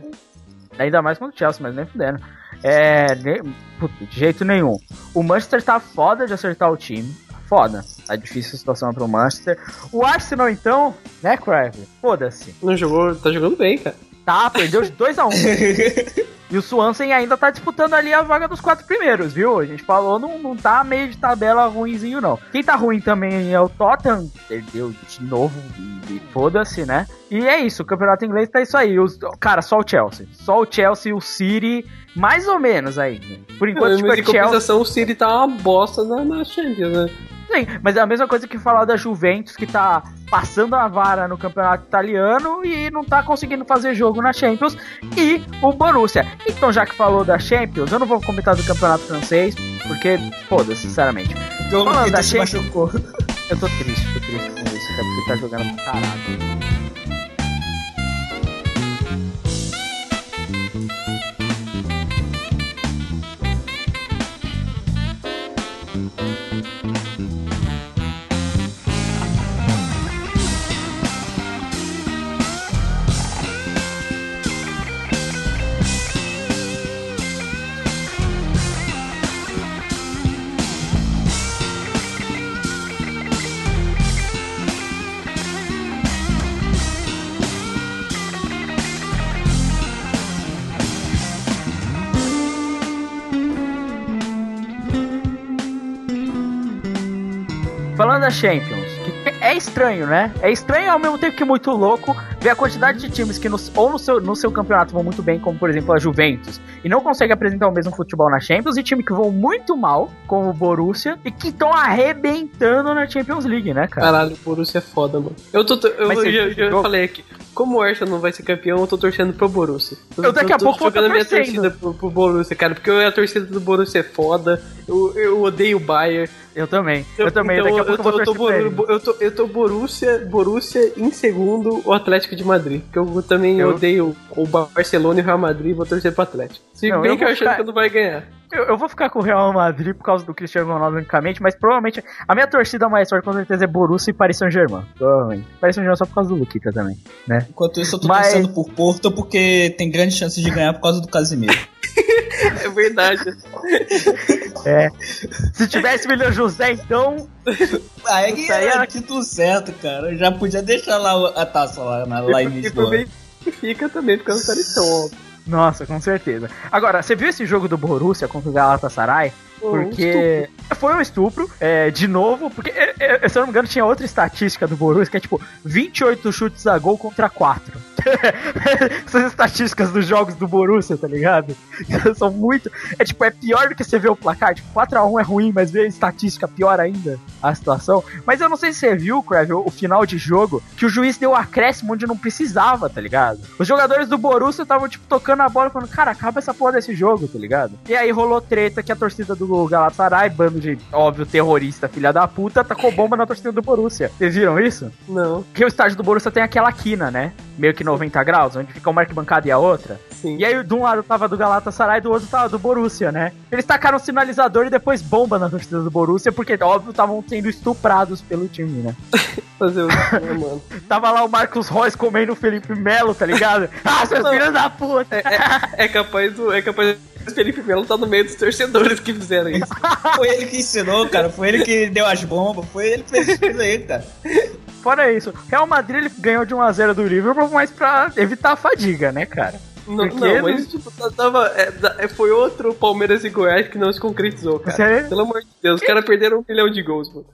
Ainda mais contra o Chelsea, mas nem fudendo. É, nem, puta, de jeito nenhum. O Manchester tá foda de acertar o time. Foda. Tá difícil a situação pro Manchester. O Arsenal, então, né, Crave? Foda-se. Não jogou, tá jogando bem, cara. Tá, perdeu de 2x1. E o Swansea ainda tá disputando ali a vaga dos quatro primeiros, viu? A gente falou, não, não tá meio de tabela ruimzinho, não. Quem tá ruim também é o Tottenham, perdeu de novo, e, foda-se, né? E é isso, o campeonato inglês tá isso aí. Os, cara, só o Chelsea. Só o Chelsea o City, mais ou menos aí. Por enquanto, Mas tipo, em é Chelsea. compensação, o City tá uma bosta na, na Champions, né? Sim, mas é a mesma coisa que falar da Juventus, que tá passando a vara no campeonato italiano e não tá conseguindo fazer jogo na Champions, e o Borussia. Então, já que falou da Champions, eu não vou comentar do campeonato francês, porque, foda-se, sinceramente. Falando da Champions- machucou. Eu tô triste, tô triste com isso, até porque tá jogando pra caralho. Champions, que é estranho, né? É estranho ao mesmo tempo que muito louco ver a quantidade de times que no, ou no seu, no seu campeonato vão muito bem, como por exemplo a Juventus, e não consegue apresentar o mesmo futebol na Champions, e time que vão muito mal, como o Borussia, e que estão arrebentando na Champions League, né, cara? Caralho, o Borussia é foda, mano. Eu, tô, eu, Mas já, já falei aqui. Como o Arsenal não vai ser campeão, eu tô torcendo pro Borussia. Eu daqui a tô pouco vou tá minha torcida pro, pro Borussia, cara, porque a torcida do Borussia é foda. Eu, eu odeio o Bayern. Eu também. Eu, também, Então, daqui a pouco eu, tô, vou eu, tô, torcer pra ele. Boru- eu, tô, eu tô Borussia, Borussia em segundo o Atlético de Madrid. Porque eu também Eu- odeio o Barcelona e o Real Madrid, vou torcer pro Atlético. Se Não, bem eu que eu vou achando ficar- que não vai ganhar. Eu, eu vou ficar com o Real Madrid por causa do Cristiano Ronaldo unicamente, mas provavelmente a minha torcida mais forte com certeza é Borussia e Paris Saint-Germain. Provavelmente. Paris Saint-Germain só por causa do Luquita também, né? Enquanto isso, eu tô Mas- torcendo por Porto porque tem grandes chances de ganhar por causa do Casimiro. É verdade. É. Se tivesse William José, então. Aí aí era era- título certo, cara. Eu já podia deixar lá a taça lá, na, lá em E Lisboa. por bem que fica também, porque não tá tão óbvio. Nossa, com certeza. Agora, você viu esse jogo do Borussia contra o Galatasaray? Porque foi um estupro, é, de novo, porque, é, é, se eu não me engano, tinha outra estatística do Borussia, que é tipo 28 chutes a gol contra 4. Essas estatísticas dos jogos do Borussia, tá ligado? São muito. É tipo, é pior do que você vê o placar. Tipo, 4x1 é ruim, mas ver a estatística pior ainda a situação. Mas eu não sei se você viu, Crave, o, o final de jogo, que o juiz deu acréscimo onde não precisava, tá ligado? Os jogadores do Borussia estavam, tipo, tocando a bola falando, cara, acaba essa porra desse jogo, tá ligado? E aí rolou treta que a torcida do Galatasaray, bando de, óbvio, terrorista, filha da puta, tacou bomba na torcida do Borussia. Vocês viram isso? Não, Porque o estádio do Borussia tem aquela quina, né? Meio que 90 graus, onde fica uma arquibancada e a outra. sim. E aí, de um lado tava do Galatasaray, do outro tava do Borussia, né? Eles tacaram o sinalizador e depois bomba na torcida do Borussia, porque, óbvio, estavam sendo estuprados pelo time, né? Fazer o né, mano. Tava lá o Marcos Reus comendo o Felipe Melo, tá ligado? ah, seus filhos da puta! É capaz do. É capaz do Felipe Melo tá no meio dos torcedores que fizeram isso. Foi ele que ensinou, cara. Foi ele que deu as bombas. Foi ele que fez isso aí, cara. Fora isso, Real Madrid ele ganhou de 1x0 do Liverpool, mas pra evitar a fadiga, né, cara? Não, Porque não, não- mas tipo, tá- tava. é, é, foi outro Palmeiras e Goiás que não se concretizou, cara. Sério? Pelo amor de Deus, os caras perderam um milhão de gols, mano.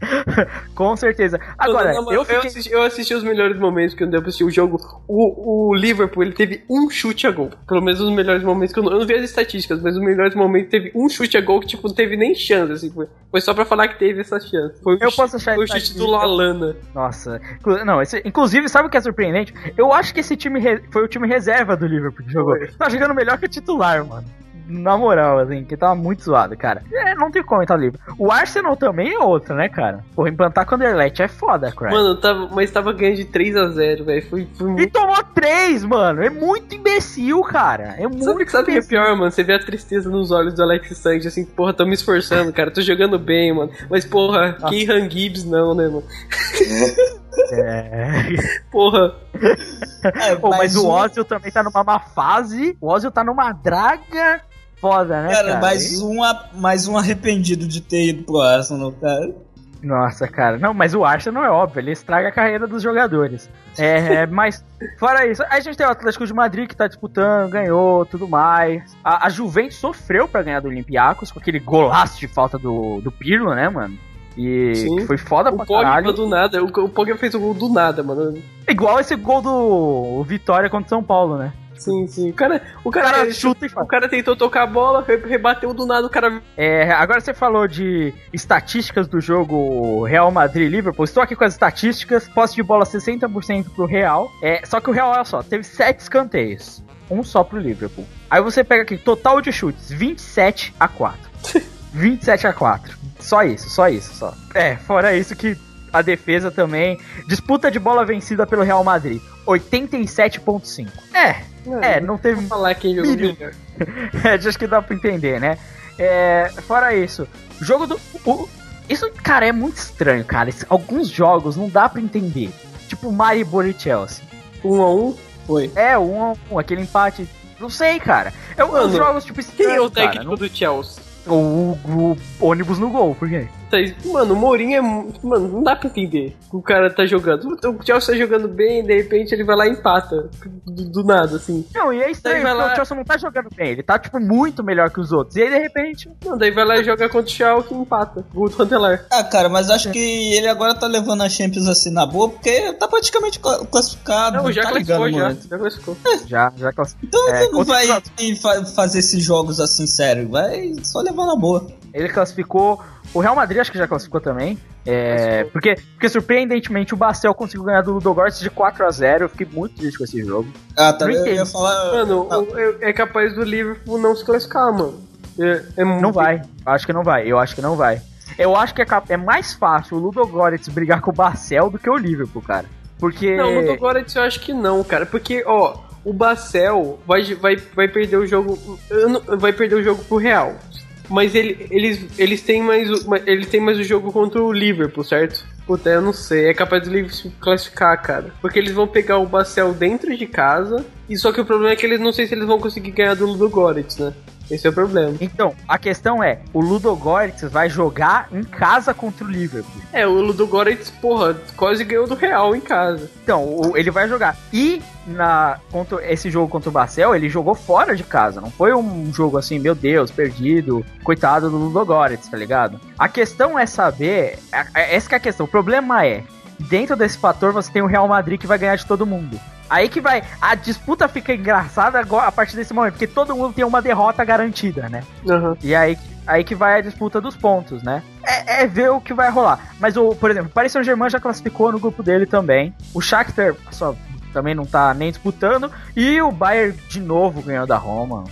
Com certeza. Agora, Não, não, eu fiquei... assisti, eu assisti os melhores momentos que eu pra assistir o jogo. O, o Liverpool, ele teve um chute a gol. Pelo menos os melhores momentos que eu não, eu não vi as estatísticas, mas os melhores momentos teve um chute a gol que, tipo, não teve nem chance, assim. Foi, foi só pra falar que teve essa chance. Foi o Eu chute- posso achar Foi o chute do Lalana. Nossa, não, esse- inclusive, sabe o que é surpreendente? Eu acho que esse time re- foi o time reserva do Liverpool que jogou. Foi. Tá jogando melhor que o titular, mano. Na moral, assim, que tava muito zoado, cara. É, não tem como o Liverpool. O Arsenal também é outro, né, cara? Porra, implantar com o Anderlecht é foda, cara. Mano, tava, mas tava ganhando de 3x0, velho. Foi, foi E muito. tomou três, mano. É muito imbecil, cara. É muito Sabe, sabe o que é pior, mano? Você vê a tristeza nos olhos do Alex Sanchez, assim, porra, tô me esforçando, cara, tô jogando bem, mano. Mas, porra, Keyhan Gibbs não, né, mano? É. Porra. É, Pô, mas o Ozil também tá numa má fase. O Ozil tá numa draga foda, né, cara? Cara, mais um, mais um arrependido de ter ido pro Arsenal, cara. Nossa, cara. Não, mas o Arsenal é óbvio, ele estraga a carreira dos jogadores. É, mas, fora isso, a gente tem o Atlético de Madrid que tá disputando, ganhou, tudo mais. A, a Juventus sofreu pra ganhar do Olympiacos com aquele golaço de falta do, do Pirlo, né, mano? E Sim. que foi foda O pra Pogba caralho. do nada, o, o Pogba fez o gol do nada, mano. Igual esse gol do Vitória contra o São Paulo, né? Sim, sim. O cara, o cara, cara ele- chuta o cara tentou tocar a bola, re- rebateu do nada, o cara. É, agora você falou de estatísticas do jogo Real Madrid Liverpool. Estou aqui com as estatísticas. Posse de bola 60% pro Real. É, só que o Real, olha só, teve 7 escanteios. Um só pro Liverpool. Aí você pega aqui, total de chutes, 27 a 4. 27 a 4. Só isso, só isso, só. É, fora isso que a defesa também. Disputa de bola vencida pelo Real Madrid. 87.5. É, é, não teve Vou falar quem jogou melhor. é, acho que dá pra entender, né? É, fora isso, jogo do. o- isso, cara, é muito estranho, cara. Esse- alguns jogos não dá pra entender. Tipo Maribor e Chelsea. Um a um. Foi. É, um a um, aquele empate. Não sei, cara. É um Mano, jogos, tipo, Quem é o estranhos, cara. técnico do Chelsea? O, o- o ônibus no gol, por quê? Tá, mano, o Mourinho é. Mano, não dá pra entender. O cara tá jogando. O Chelsea tá jogando bem, de repente ele vai lá e empata. Do, do nada, assim. Não, e é estranho, porque lá- o Chelsea não tá jogando bem. Ele tá, tipo, muito melhor que os outros. E aí, de repente, Não, daí vai lá e joga contra o Schalke e empata. Gol do Rantelar. Ah, cara, mas acho que ele agora tá levando a Champions assim na boa, porque tá praticamente cla- classificado. Não, já tá classificou, ligando, já. mano. Já classificou. já, já class- Então É, não vai fazer esses jogos assim sério, vai só levar na boa. ele classificou. O Real Madrid acho que já classificou também. É, porque, porque surpreendentemente o Basel conseguiu ganhar do Ludogorets de 4 a 0 Eu fiquei muito triste com esse jogo. Ah, tá. Não Eu ia falar. Mano, Ah, o- é, é capaz do Liverpool não se classificar, mano. É, é Não muito- vai. Eu acho que não vai. Eu acho que não vai. Eu acho que é, é mais fácil o Ludogorets brigar com o Basel do que o Liverpool, cara. Porque. Não, no Ludogorets eu acho que não, cara. Porque, ó, o Bacel vai, vai, vai perder o jogo. não- Vai perder o jogo pro Real. Mas ele, eles, eles, têm mais eles têm mais o jogo contra o Liverpool, certo? Puta, eu não sei. É capaz do Liverpool se classificar, cara. Porque eles vão pegar o Bacel dentro de casa. E só que o problema é que eles não sei se eles vão conseguir ganhar do Ludogorets, né? Esse é o problema. Então, a questão é: o Ludogorets vai jogar em casa contra o Liverpool. É, o Ludogorets, porra, quase ganhou do Real em casa. Então, ele vai jogar. E na contra esse jogo contra o Basel, ele jogou fora de casa. Não foi um jogo assim, meu Deus, perdido, coitado do Ludogorets, tá ligado? A questão é saber. Essa que é a questão. O problema é. Dentro desse fator, você tem o Real Madrid que vai ganhar de todo mundo. Aí que vai. A disputa fica engraçada agora, a partir desse momento, porque todo mundo tem uma derrota garantida, né? Aham. E aí, aí que vai a disputa dos pontos, né? É, é ver o que vai rolar. Mas, o, por exemplo, o Paris Saint-Germain já classificou no grupo dele também. O Shakhtar só, também não tá nem disputando. E o Bayern de novo ganhou da Roma.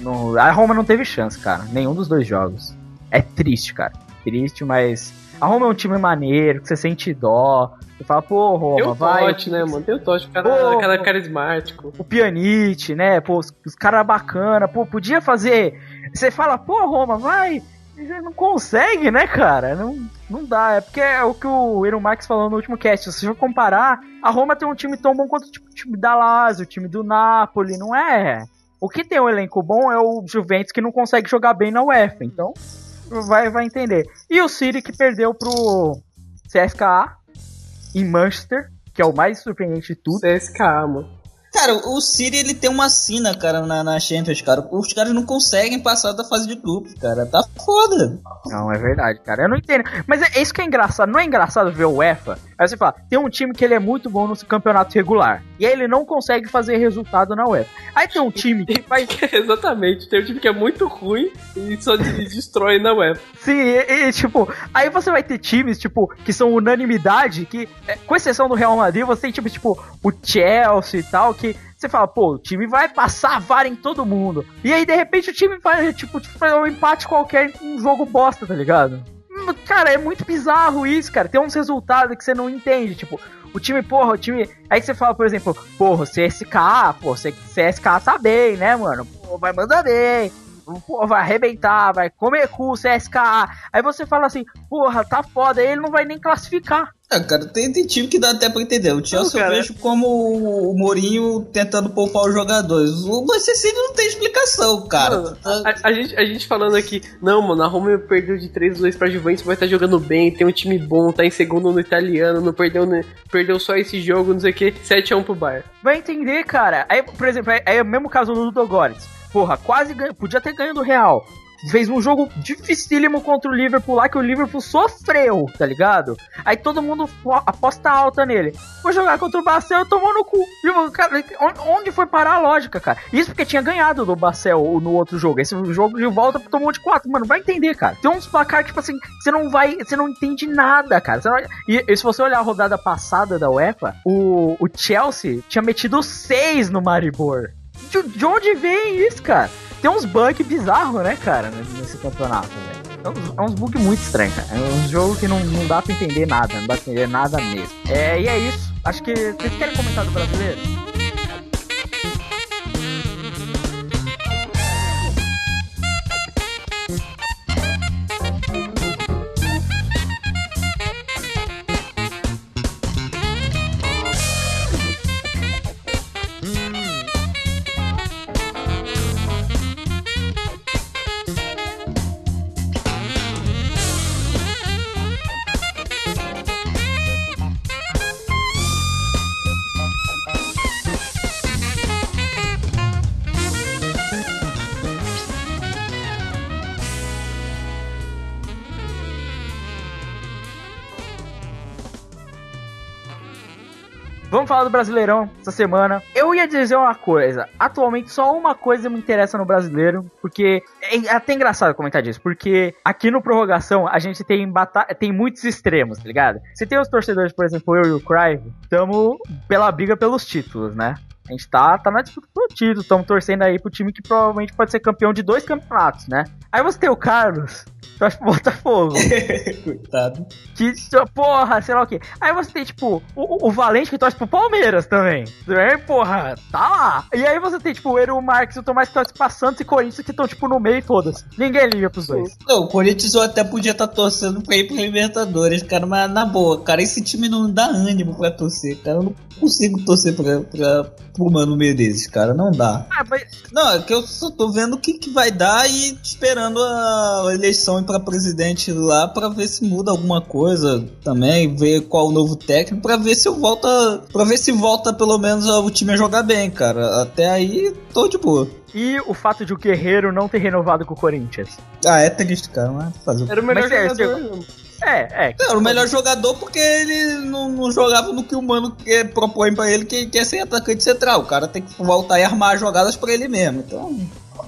No- a Roma não teve chance, cara. Nenhum dos dois jogos. É triste, cara. Triste, mas... A Roma é um time maneiro, que você sente dó. Você fala, pô, Tem Roma, o vai... Totti, né, mano? Tem o Totti, o cara, Pô, o cara é carismático. o Pianite, né? Pô, os, os caras bacana, pô, podia fazer. Você fala, pô, Roma, vai. Você não consegue, né, cara? Não, não dá. É porque é o que o Eero Max falou no último cast. Se você comparar, a Roma tem um time tão bom quanto tipo, o time da Lazio, o time do Napoli, não é? O que tem um elenco bom é o Juventus que não consegue jogar bem na UEFA. Então, vai, vai entender. E o City que perdeu pro CSKA em Manchester, que é o mais surpreendente de tudo. CSKA, mano. Cara, o City ele tem uma sina, cara, na, na Champions, cara. Os caras não conseguem passar da fase de grupos, cara. Tá foda. Não, é verdade, cara. Eu não entendo. Mas é, é isso que é engraçado. Não é engraçado ver o UEFA. Aí você fala, tem um time que ele é muito bom no campeonato regular. E aí ele não consegue fazer resultado na UEFA. Aí tem um time que faz. Exatamente. Tem um time que é muito ruim e só de- destrói na web. Sim, e, e, tipo, aí você vai ter times, tipo, que são unanimidade, que, é, com exceção do Real Madrid, você tem tipo, tipo, o Chelsea e tal, que você fala, pô, o time vai passar a vara em todo mundo. E aí, de repente, o time vai, tipo, tipo fazer um empate qualquer em um jogo bosta, tá ligado? Cara, é muito bizarro isso, cara. Tem uns resultados que você não entende, tipo, o time, porra, o time. Aí você fala, por exemplo, porra, CSK, pô, CSK tá bem, né, mano? Pô, vai mandar bem. Pô, vai arrebentar, vai comer cu, CSKA. Aí você fala assim, porra, tá foda, aí ele não vai nem classificar. É, cara, tem, tem time que dá até pra entender. O Chelsea eu vejo como o, o Mourinho tentando poupar os jogadores. O Manchester City não tem explicação, cara. Mano, a, a gente, a gente falando aqui, não, mano, a Roma perdeu de 3 2 pra Juventus, vai estar jogando bem, tem um time bom, tá em segundo no italiano, não perdeu, né, perdeu só esse jogo, não sei o que, 7x1 pro Bayern. Vai entender, cara. Aí, por exemplo, aí é o mesmo caso do Ludogorets. Porra, quase ganhou, podia ter ganho do Real. Fez um jogo dificílimo contra o Liverpool lá, que o Liverpool sofreu, tá ligado? Aí todo mundo aposta alta nele. Foi jogar contra o Barcel e tomou no cu. Onde- foi parar a lógica, cara? Isso porque tinha ganhado do Barcel no outro jogo. Esse jogo de volta tomou de 4. Mano, vai entender, cara. Tem uns placar tipo assim, você não vai. Você não entende nada, cara. Não- e, e se você olhar a rodada passada da UEFA, o, o Chelsea tinha metido 6 no Maribor. De, de onde vem isso, cara? Tem uns bugs bizarros, né, cara, nesse campeonato, velho. É uns, é uns bugs muito estranhos, cara. É um jogo que não, não dá pra entender nada, não dá pra entender nada mesmo. É, e é isso. Acho que. Vocês querem comentar do brasileiro? Vamos falar do Brasileirão essa semana. Eu ia dizer uma coisa. Atualmente, só uma coisa me interessa no brasileiro. Porque é até engraçado comentar disso. Porque aqui no prorrogação a gente tem, bata tem muitos extremos, tá ligado? Se tem os torcedores, por exemplo, eu e o Cry, estamos pela briga pelos títulos, né? A gente tá, tá na disputa pelo título, estamos torcendo aí pro time que provavelmente pode ser campeão de dois campeonatos, né? Aí você tem o Carlos, torce pro Botafogo. Coitado. Que, porra, sei lá o quê. Aí você tem, tipo, o, o Valente que torce pro Palmeiras também. É, porra, tá lá. E aí você tem, tipo, o Eru Marques e o Tomás que torce pra Santos e Corinthians que estão, tipo, no meio todas. Ninguém liga pros dois. Não, o Corinthians eu até podia estar torcendo pra ir pro Libertadores, cara, mas na boa, cara, esse time não dá ânimo pra torcer, cara. Eu não consigo torcer pra, pra, pro Mano Menezes, cara, não dá. Ah, mas Não, é que eu só tô vendo o que, que vai dar e esperando a eleição ir pra presidente lá pra ver se muda alguma coisa também, ver qual o novo técnico, pra ver se eu volta. pra ver se volta pelo menos o time a jogar bem, cara. Até aí, tô de boa. E o fato de o Guerreiro não ter renovado com o Corinthians. Ah, é triste, cara, mas fazer o Era o melhor Mas é, jogador. É, é. Era o melhor jogador porque ele não, não jogava no que o mano que propõe pra ele, que, que é ser atacante central. O cara tem que voltar e armar as jogadas pra ele mesmo. Então,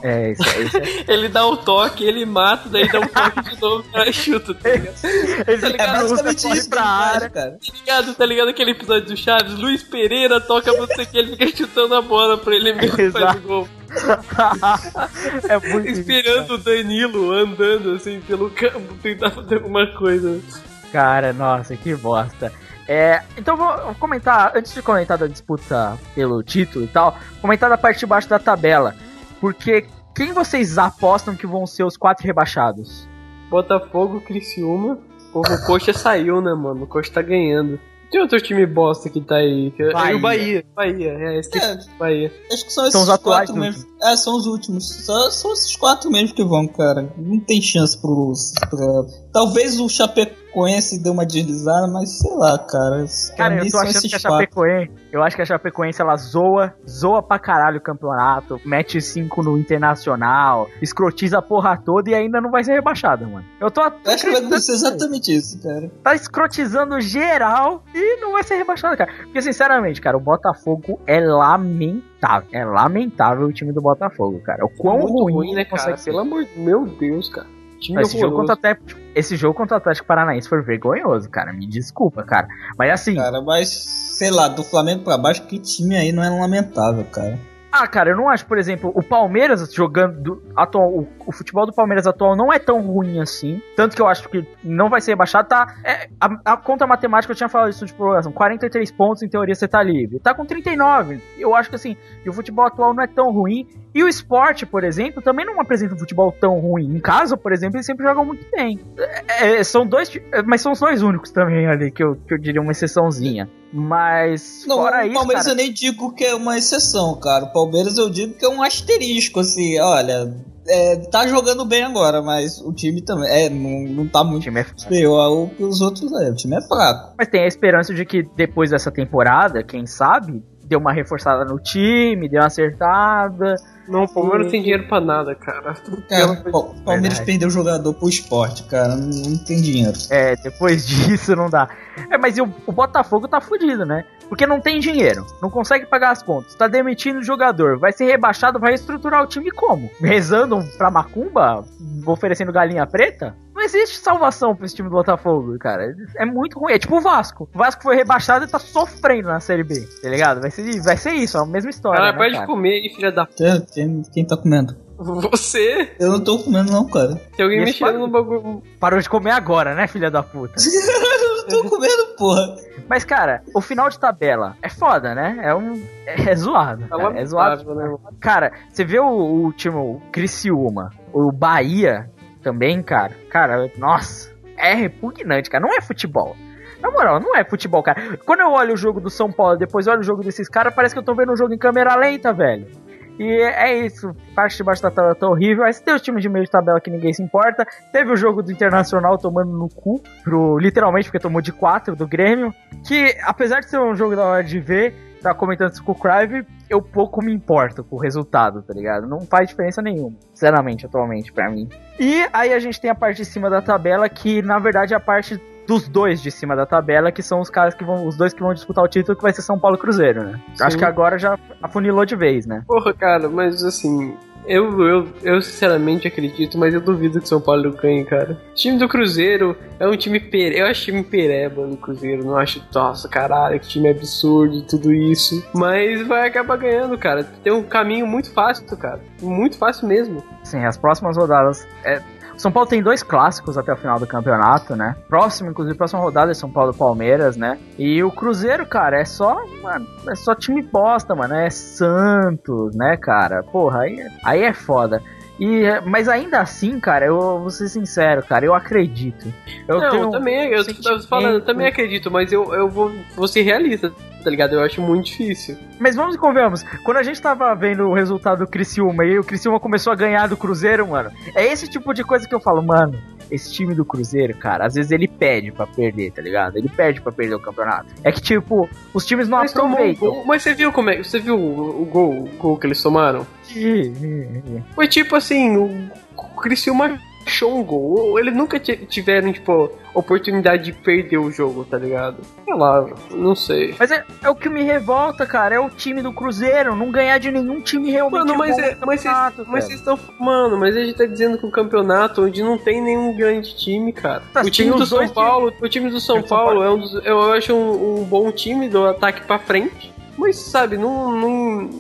É, isso, é- isso é. Ele dá o toque, ele mata, daí dá um toque de novo e cara chuta, tá ligado? Ele Tá é ligado? basicamente corre isso pra área. cara. Tá ligado? Tá ligado aquele episódio do Chaves? Luiz Pereira toca você que ele fica chutando a bola pra ele mesmo faz Exato. o gol. é muito Esperando o Danilo andando assim pelo campo, tentar fazer alguma coisa. Cara, nossa, que bosta. É, então vou comentar, antes de comentar da disputa pelo título e tal, comentar da parte de baixo da tabela. Porque quem vocês apostam que vão ser os quatro rebaixados? Botafogo, Criciúma. O Coxa saiu, né, mano? O Coxa tá ganhando. Tem outro time bosta que tá aí. Que... Bahia. E o Bahia. Bahia, é, esqueci É. Bahia. Acho que são esses São os atuais quatro mesmo. É, são os últimos. Só, são esses quatro mesmo que vão, cara. Não tem chance pro. Pra... Talvez o Chapecoense dê uma deslizada, mas sei lá, cara. Cara, eu tô achando que a. Chapecoense, eu acho que a Chapecoense ela zoa, zoa pra caralho o campeonato, mete 5 no internacional, escrotiza a porra toda e ainda não vai ser rebaixada, mano. Eu tô Eu acho que vai acontecer exatamente isso, cara. tá escrotizando geral e não vai ser rebaixado, cara. Porque, sinceramente, cara, o Botafogo é lamentável. É lamentável o time do Botafogo, cara. O quão Muito ruim, ruim, né, consegue cara? ser. Pelo amor de Meu Deus, cara. Time Esse jogo, contra o Atlético, esse jogo contra o Atlético Paranaense foi vergonhoso, cara. Me desculpa, cara. Mas assim, Cara, mas sei lá, do Flamengo pra baixo, que time aí não é lamentável, cara. Ah, cara, eu não acho, por exemplo, o Palmeiras jogando do- atual, o, o futebol do Palmeiras atual não é tão ruim assim. Tanto que eu acho que não vai ser rebaixado, tá? É, a, a conta matemática eu tinha falado isso de prorrogação. 43 pontos, em teoria, você tá livre. Tá com 39. Eu acho que assim, o futebol atual não é tão ruim. E o esporte, por exemplo, também não apresenta um futebol tão ruim. Em casa, por exemplo, eles sempre jogam muito bem. É, é, são dois, é, mas são os dois únicos também ali que eu, que eu diria uma exceçãozinha. Mas Não, fora o isso, Palmeiras cara, eu nem digo que é uma exceção, cara. O Palmeiras eu digo que é um asterisco, assim, olha. é, tá jogando bem agora, mas o time também. É, não, não tá o muito time é superior ao que os outros é. O time é fraco. Mas tem a esperança de que depois dessa temporada, quem sabe, deu uma reforçada no time, deu uma acertada. Não, o Palmeiras não tem dinheiro pra nada, cara. Cara, o Palmeiras Verdade. perdeu jogador pro esporte, cara. Não, não tem dinheiro. É, depois disso não dá. É, mas o, o Botafogo tá fudido, né? Porque não tem dinheiro, não consegue pagar as contas, tá demitindo o jogador, vai ser rebaixado, vai estruturar o time como? Rezando pra Macumba? Oferecendo galinha preta? Não existe salvação pra esse time do Botafogo, cara. É muito ruim. É tipo o Vasco. O Vasco foi rebaixado e tá sofrendo na Série B, tá ligado? Vai ser, vai ser isso, é a mesma história. Cara, né, pode cara? comer aí, filha da. p. Quem, quem, tá comendo? Você? Eu não tô comendo, não, cara. Tem alguém mexendo pode- no bagulho. Parou de comer agora, né, filha da puta? eu não tô comendo, porra. Mas, cara, o final de tabela é foda, né? É um. É, zoado. Tá cara, é zoado. né? Cara, você vê o, o último o Criciúma, o Bahia também, cara. Cara, nossa, é repugnante, cara. Não é futebol. Na moral, não é futebol, cara. Quando eu olho o jogo do São Paulo, depois olho o jogo desses caras, parece que eu tô vendo um jogo em câmera lenta, velho. E é isso, parte de baixo da tabela tá horrível. Você tem os times de meio de tabela que ninguém se importa. Teve o jogo do Internacional tomando no cu, pro, literalmente, porque tomou de 4 do Grêmio. Que, apesar de ser um jogo da hora de ver, tava comentando isso com o Crive, eu pouco me importo com o resultado, tá ligado? Não faz diferença nenhuma, sinceramente, atualmente, pra mim. E aí a gente tem a parte de cima da tabela, que na verdade é a parte dos dois de cima da tabela, que são os caras que vão. Os dois que vão disputar o título, que vai ser São Paulo Cruzeiro, né? Acho Sim. que agora já afunilou de vez, né? Porra, cara, mas assim. Eu, eu, eu sinceramente acredito, mas eu duvido que São Paulo ganhe, cara. O time do Cruzeiro é um time pere... Eu acho time pereba do Cruzeiro. Não acho, nossa, caralho, que time absurdo e tudo isso. Mas vai acabar ganhando, cara. Tem um caminho muito fácil, cara. Muito fácil mesmo. Sim, as próximas rodadas. É, São Paulo tem dois clássicos até o final do campeonato, né? Próximo, inclusive, próxima rodada é São Paulo Palmeiras, né? E o Cruzeiro, cara, é só, mano, é só time bosta, mano. É Santos, né, cara? Porra, aí, é- aí é foda. E, mas ainda assim, cara, eu vou ser sincero, cara, eu acredito. Eu não, um também, eu tô sentimento- falando, eu também acredito, mas eu, eu vou, vou ser realista, tá ligado? Eu acho muito difícil. Mas vamos e convenhamos, quando a gente tava vendo o resultado do Criciúma e o Criciúma começou a ganhar do Cruzeiro, mano, é esse tipo de coisa que eu falo, mano, esse time do Cruzeiro, cara, às vezes ele pede pra perder, tá ligado? Ele pede pra perder o campeonato. É que, tipo, os times não Mas, um aproveitam. gol. mas você viu como é, você viu o, o gol, o gol que eles tomaram? Foi tipo assim, o Criciúma achou um gol. Eles nunca ti- tiveram, tipo, oportunidade de perder o jogo, tá ligado? Sei lá, não sei. Mas é, é o que me revolta, cara, é o time do Cruzeiro não ganhar de nenhum time realmente Mano, mas, é, mas, vocês, estão. Mano, mas a gente tá dizendo que o campeonato onde não tem nenhum grande time, cara. Tá, o time do São Paulo, o time do São Tem o São Paulo é um dos, eu acho um, um bom time do ataque pra frente, mas sabe, não, não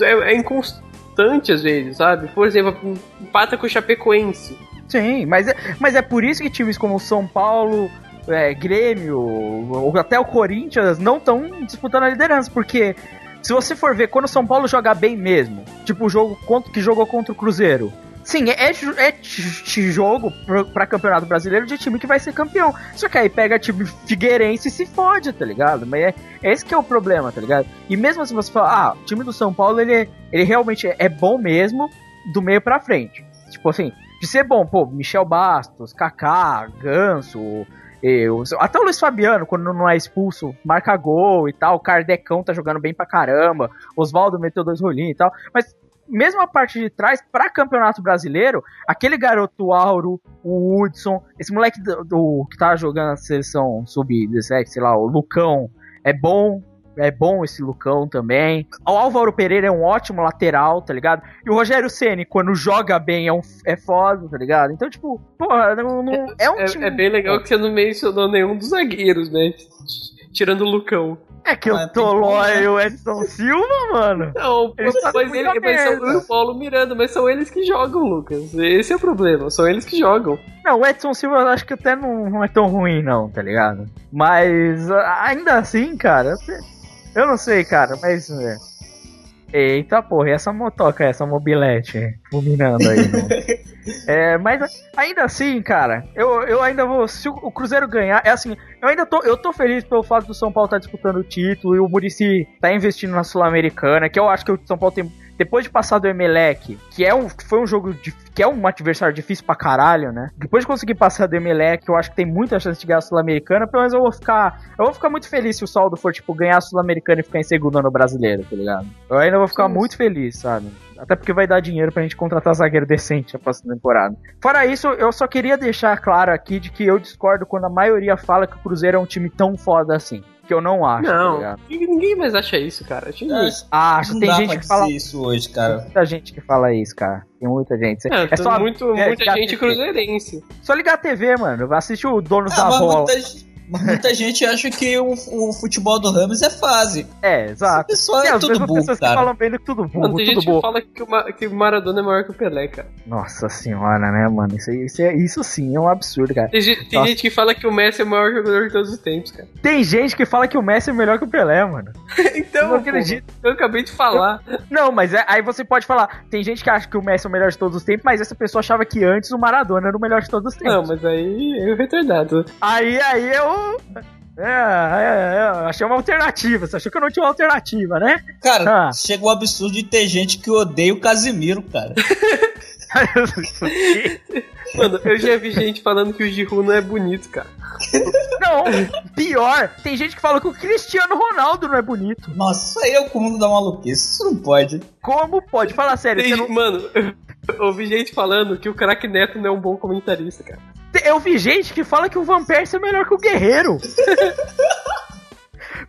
é, é inconstante às vezes, sabe? Por exemplo, empata com o Chapecoense. Sim, mas é, mas é por isso que times como São Paulo, é, Grêmio, ou até o Corinthians não estão disputando a liderança, porque se você for ver quando o São Paulo joga bem mesmo, tipo o jogo que jogou contra o Cruzeiro. Sim, é, é, é jogo pra campeonato brasileiro de time que vai ser campeão. Só que aí pega time Figueirense e se fode, tá ligado? Mas é, é esse que é o problema, tá ligado? E mesmo se você falar, ah, o time do São Paulo, ele, ele realmente é, é bom mesmo do meio pra frente. Tipo assim, de ser bom, pô, Michel Bastos, Kaká, Ganso, eu, até o Luiz Fabiano, quando não é expulso, marca gol e tal, o Kardecão tá jogando bem pra caramba, Oswaldo meteu dois rolinhos e tal, mas mesmo a parte de trás, pra campeonato brasileiro, aquele garoto Auro, o Hudson, esse moleque do, do- que tá jogando na seleção sub-17, sei lá, o Lucão, é bom, é bom esse Lucão também. O Álvaro Pereira é um ótimo lateral, tá ligado? E o Rogério Ceni quando joga bem, é, um, é foda, tá ligado? Então, tipo, porra, não, não- é um time. É, é bem legal que você não mencionou nenhum dos zagueiros, né? Tirando o Lucão. É que eu Ah, né? e o Edson Silva, mano. Não, Eles mas, fazem ele, mas são o Paulo Miranda, mas são eles que jogam, Lucas. Esse é o problema, são eles que jogam. Não, o Edson Silva eu acho que até não, não é tão ruim, não, tá ligado? Mas ainda assim, cara, eu, não sei, cara, mas. é. Eita porra, e essa motoca, essa mobilete fulminando aí, né? É, mas ainda assim, cara, eu, eu ainda vou. Se o Cruzeiro ganhar, é assim, eu ainda tô, eu tô feliz pelo fato do São Paulo estar disputando o título e o Murici tá investindo na Sul-Americana, que eu acho que o São Paulo tem. Depois de passar do Emelec, que é um, foi um jogo de, que é um adversário difícil pra caralho, né? Depois de conseguir passar do Emelec, eu acho que tem muita chance de ganhar a Sul-Americana, pelo menos eu vou ficar. Eu vou ficar muito feliz se o saldo for, tipo, ganhar a Sul-Americana e ficar em segundo no brasileiro, tá ligado? Eu ainda vou ficar Sim. muito feliz, sabe? Até porque vai dar dinheiro pra gente contratar zagueiro decente a próxima temporada. Fora isso, eu só queria deixar claro aqui de que eu discordo quando a maioria fala que o Cruzeiro é um time tão foda assim. Que eu não acho, tá Não, ligado? ninguém mais acha isso, cara. Acho que- Acho Acho, não tem gente que fala. isso hoje, cara. Muita gente que fala isso, cara. Tem muita gente. É, é tem só, muito, é, muita ligar a gente TV. cruzeirense. só ligar a TV, mano. Assiste o Donos Ah, da Bola. muita, muita gente acha que o, o futebol do Ramos é fase. É, exato. Esse pessoal Tem é as tudo mesmas burro, pessoas que cara. falam bem do que tudo burro, Mano, tem tudo gente que burro. fala que o, Ma- que o Maradona é maior que o Pelé, cara. Nossa senhora, né, mano? Isso, isso, é- isso sim é um absurdo, cara. Tem, tem gente que fala que o Messi é o maior jogador de todos os tempos, cara. Tem gente que fala que o Messi é melhor que o Pelé, mano. Eu então, não pô, acredito. eu acabei de falar. Não, mas é- aí você pode falar, tem gente que acha que o Messi é o melhor de todos os tempos, mas essa pessoa achava que antes o Maradona era o melhor de todos os tempos. Não, mas aí é retardado. Aí, aí eu. É, é, é, eu achei uma alternativa. Você achou que eu não tinha uma alternativa, né? Cara, Ah. chega o absurdo de ter gente que odeia o Casimiro, cara. Mano, eu já vi gente falando que o Giroud não é bonito, cara. não, pior, tem gente que fala que o Cristiano Ronaldo não é bonito. Nossa, isso aí é o cúmulo da maluquice. Isso não pode. Como pode? Fala sério, Tem- você não- Mano, eu ouvi gente falando que o craque Neto não é um bom comentarista, cara. Eu vi gente que fala que o Van Persie é melhor que o Guerreiro.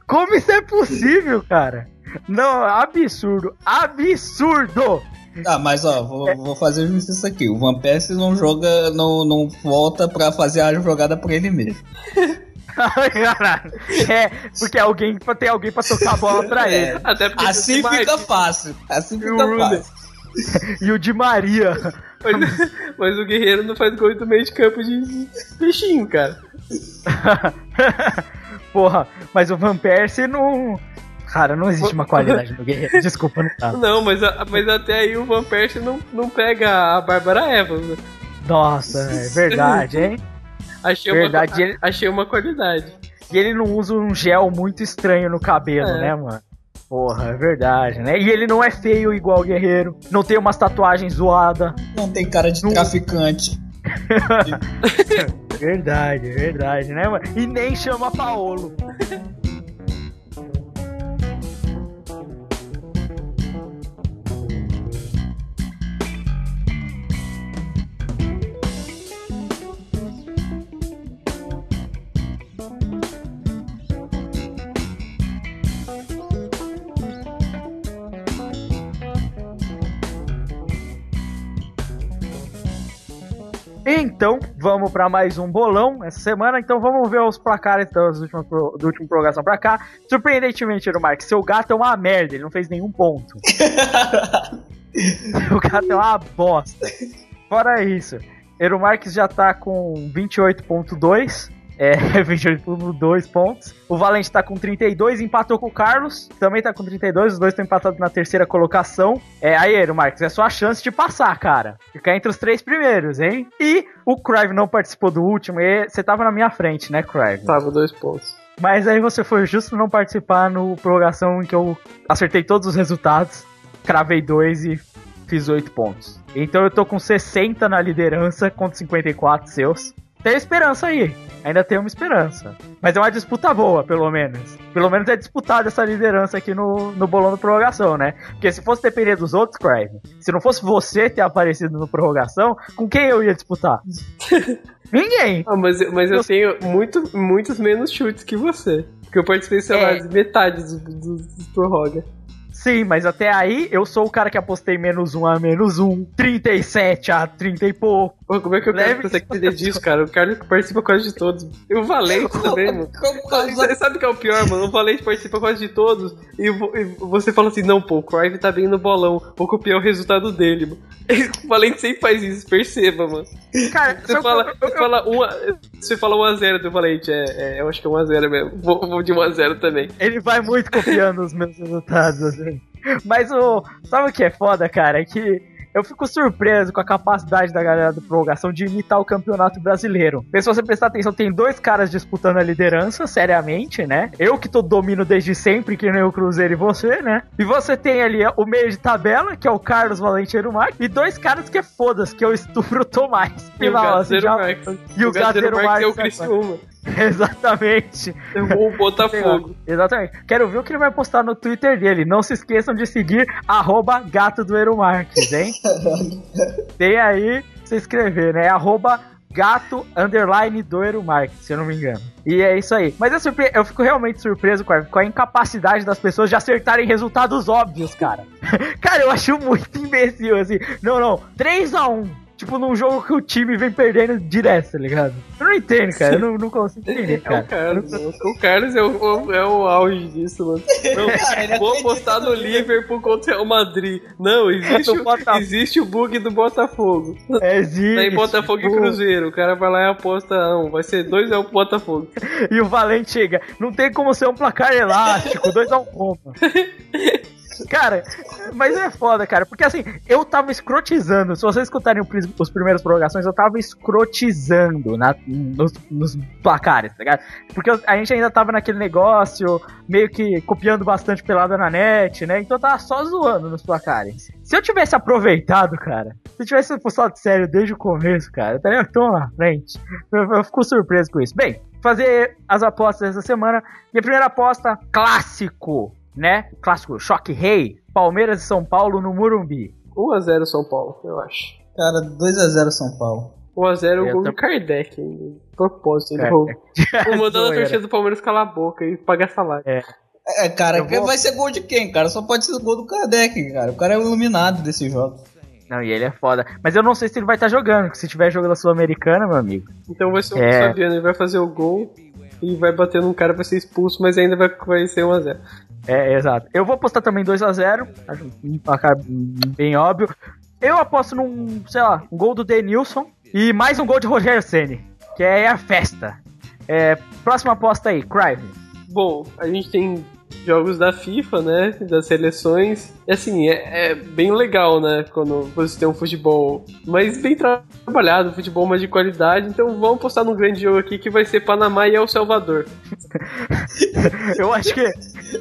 Como isso é possível, cara? Não, absurdo. Absurdo! Ah, mas ó, vou, vou fazer justiça aqui. O Van Persie não joga, não, não volta pra fazer a jogada por ele mesmo. Ai, Caralho. É, porque alguém, tem alguém pra tocar a bola pra É. ele. Assim fica Maria- fácil. Assim E fica o fácil. E o de Maria. Mas, mas o Guerreiro não faz gol do meio de campo de de peixinho, cara. Porra, mas o Van Persie não. Cara, não existe uma qualidade no Guerreiro. Desculpa, não tá. Não, mas, a- mas até aí o Van Persie não, não pega a Bárbara Evans. né? Nossa, é verdade, hein? Achei, Verdade, uma, ele- achei uma qualidade. E ele não usa um gel muito estranho no cabelo, É. né, mano? Porra, é verdade, né? E ele não é feio igual o Guerreiro. Não tem umas tatuagens zoadas. Não tem cara de Não- traficante. Verdade, verdade, né, mano? E nem chama Paolo. Então, vamos pra mais um bolão essa semana. Então, vamos ver os placares das últimas pro- do último prorrogação pra cá. Surpreendentemente, o Mark, seu gato é uma merda, ele não fez nenhum ponto. seu gato é uma bosta. Fora isso, Ero Marques já tá com 28.2. É, 28.2 pontos. O Valente tá com 32, empatou com o Carlos. Também tá com 32, os dois estão empatados na terceira colocação. É, aí, Marques, é sua chance de passar, cara. Ficar entre os três primeiros, hein? E o Crive não participou do último, e você tava na minha frente, né, Crive? Tava dois pontos. Mas aí você foi justo não participar no prorrogação em que eu acertei todos os resultados, cravei dois e fiz oito pontos. Então eu tô com 60 na liderança contra 54 seus. Tem esperança aí, ainda tem uma esperança. Mas é uma disputa boa, pelo menos. Pelo menos é disputada essa liderança aqui no, no bolão do prorrogação, né? Porque se fosse depender dos outros, Craig, se não fosse você ter aparecido no prorrogação, com quem eu ia disputar? Ninguém. Ah, mas, eu- mas eu tenho muito, muitos menos chutes que você. Porque eu participei, sei lá, É. de metade dos do, do prorroga. Sim, mas até aí eu sou o cara que apostei menos um a menos um, 37 a 30 e pouco. Pô, como é que eu quero Leve- consegue entender disso, cara? O cara participa quase de todos. E o Valente também, mano. Você sabe o que é o pior, mano? O Valente participa quase de todos e, vo- você fala assim, não, pô, o Crive tá bem no bolão, vou copiar o resultado dele, mano. O Valente sempre faz isso, perceba, mano. Cara, Você fala, eu- você fala, um a- você fala 1x0 do Valente, é, é, eu acho que é 1x0 mesmo. Vou, vou de 1x0 também. ele vai muito copiando os meus resultados, assim. Mas o. Sabe o que é foda, cara? É que eu fico surpreso com a capacidade da galera do prorrogação de imitar o campeonato brasileiro. Porque se você prestar atenção, tem dois caras disputando a liderança, seriamente, né? Eu que tô domino desde sempre, que nem o Cruzeiro e você, né? E você tem ali o meio de tabela, que é o Carlos Valente Marques, e dois caras que é foda-se, que é o Estupro Tomás. E o Final, assim, Gazeiro já- Marques. E o Gazeiro Marques é o Marques, Criciúma. Exatamente. O Botafogo. Exatamente. Quero ver o que ele vai postar no Twitter dele. Não se esqueçam de seguir arroba gato do Eero Marques, hein? Tem aí você escrever, né? Arroba gato underline do Eero Marques, se eu não me engano. E é isso aí. Mas eu, surpre... eu fico realmente surpreso com a, com a incapacidade das pessoas de acertarem resultados óbvios, cara. cara, eu acho muito imbecil, assim. Não, não. 3x1. Tipo, num jogo que o time vem perdendo direto, tá ligado? Eu não entendo, cara. Eu não, não consigo entender, É cara. o Carlos, mano. O Carlos é o, é o auge disso, mano. Não, Cara, ele vou apostar no no Liverpool contra o Madrid. Não, existe, o, existe o bug do Botafogo. É, existe. Tá em Botafogo e Pô. Cruzeiro. O cara vai lá e aposta, não, vai ser 2x1 pro Botafogo. E o Valente chega. Não tem como ser um placar elástico, 2x1 Roma. Cara, mas é foda, cara. Porque assim, eu tava escrotizando. Se vocês escutarem os primeiros prorrogações, eu tava escrotizando na- nos, nos placares, tá ligado? Porque a gente ainda tava naquele negócio, meio que copiando bastante pelada na net, né? Então eu tava só zoando nos placares. Se eu tivesse aproveitado, cara, se eu tivesse postado sério desde o começo, cara, eu estaria tão na frente. Eu, eu fico surpreso com isso. Bem, fazer as apostas essa semana. Minha primeira aposta, clássico, né? Clássico, choque rei. Palmeiras e São Paulo no Morumbi. 1x0 São Paulo, eu acho. Cara, 2x0 São Paulo. 1x0 o gol tô- do Kardec ainda. Propósito, ele É. roubou. Vou mandando a torcida do Palmeiras calar a boca e pagar salário. É, cara, Eu vou- vai ser gol de quem, cara? Só pode ser gol do Kardec, cara. O cara é o iluminado desse jogo. Não, e ele é foda. Mas eu não sei se ele vai estar jogando, porque se tiver jogo da Sul-Americana, meu amigo. Então vai ser o É. Fabiano, ele vai fazer o gol e vai bater num cara, vai ser expulso, mas ainda vai, vai ser 1x0. É, exato. Eu vou apostar também 2x0. Acho um placar bem óbvio. Eu aposto num, sei lá, um gol do Denilson e mais um gol de Rogério Ceni, que é a festa. É, próxima aposta aí, Crive. Bom, a gente tem jogos da FIFA, né? Das seleções. E assim, é, é bem legal, né? Quando você tem um futebol mais bem tra- trabalhado, um futebol mais de qualidade. Então vamos postar num grande jogo aqui que vai ser Panamá e El Salvador. Eu acho que.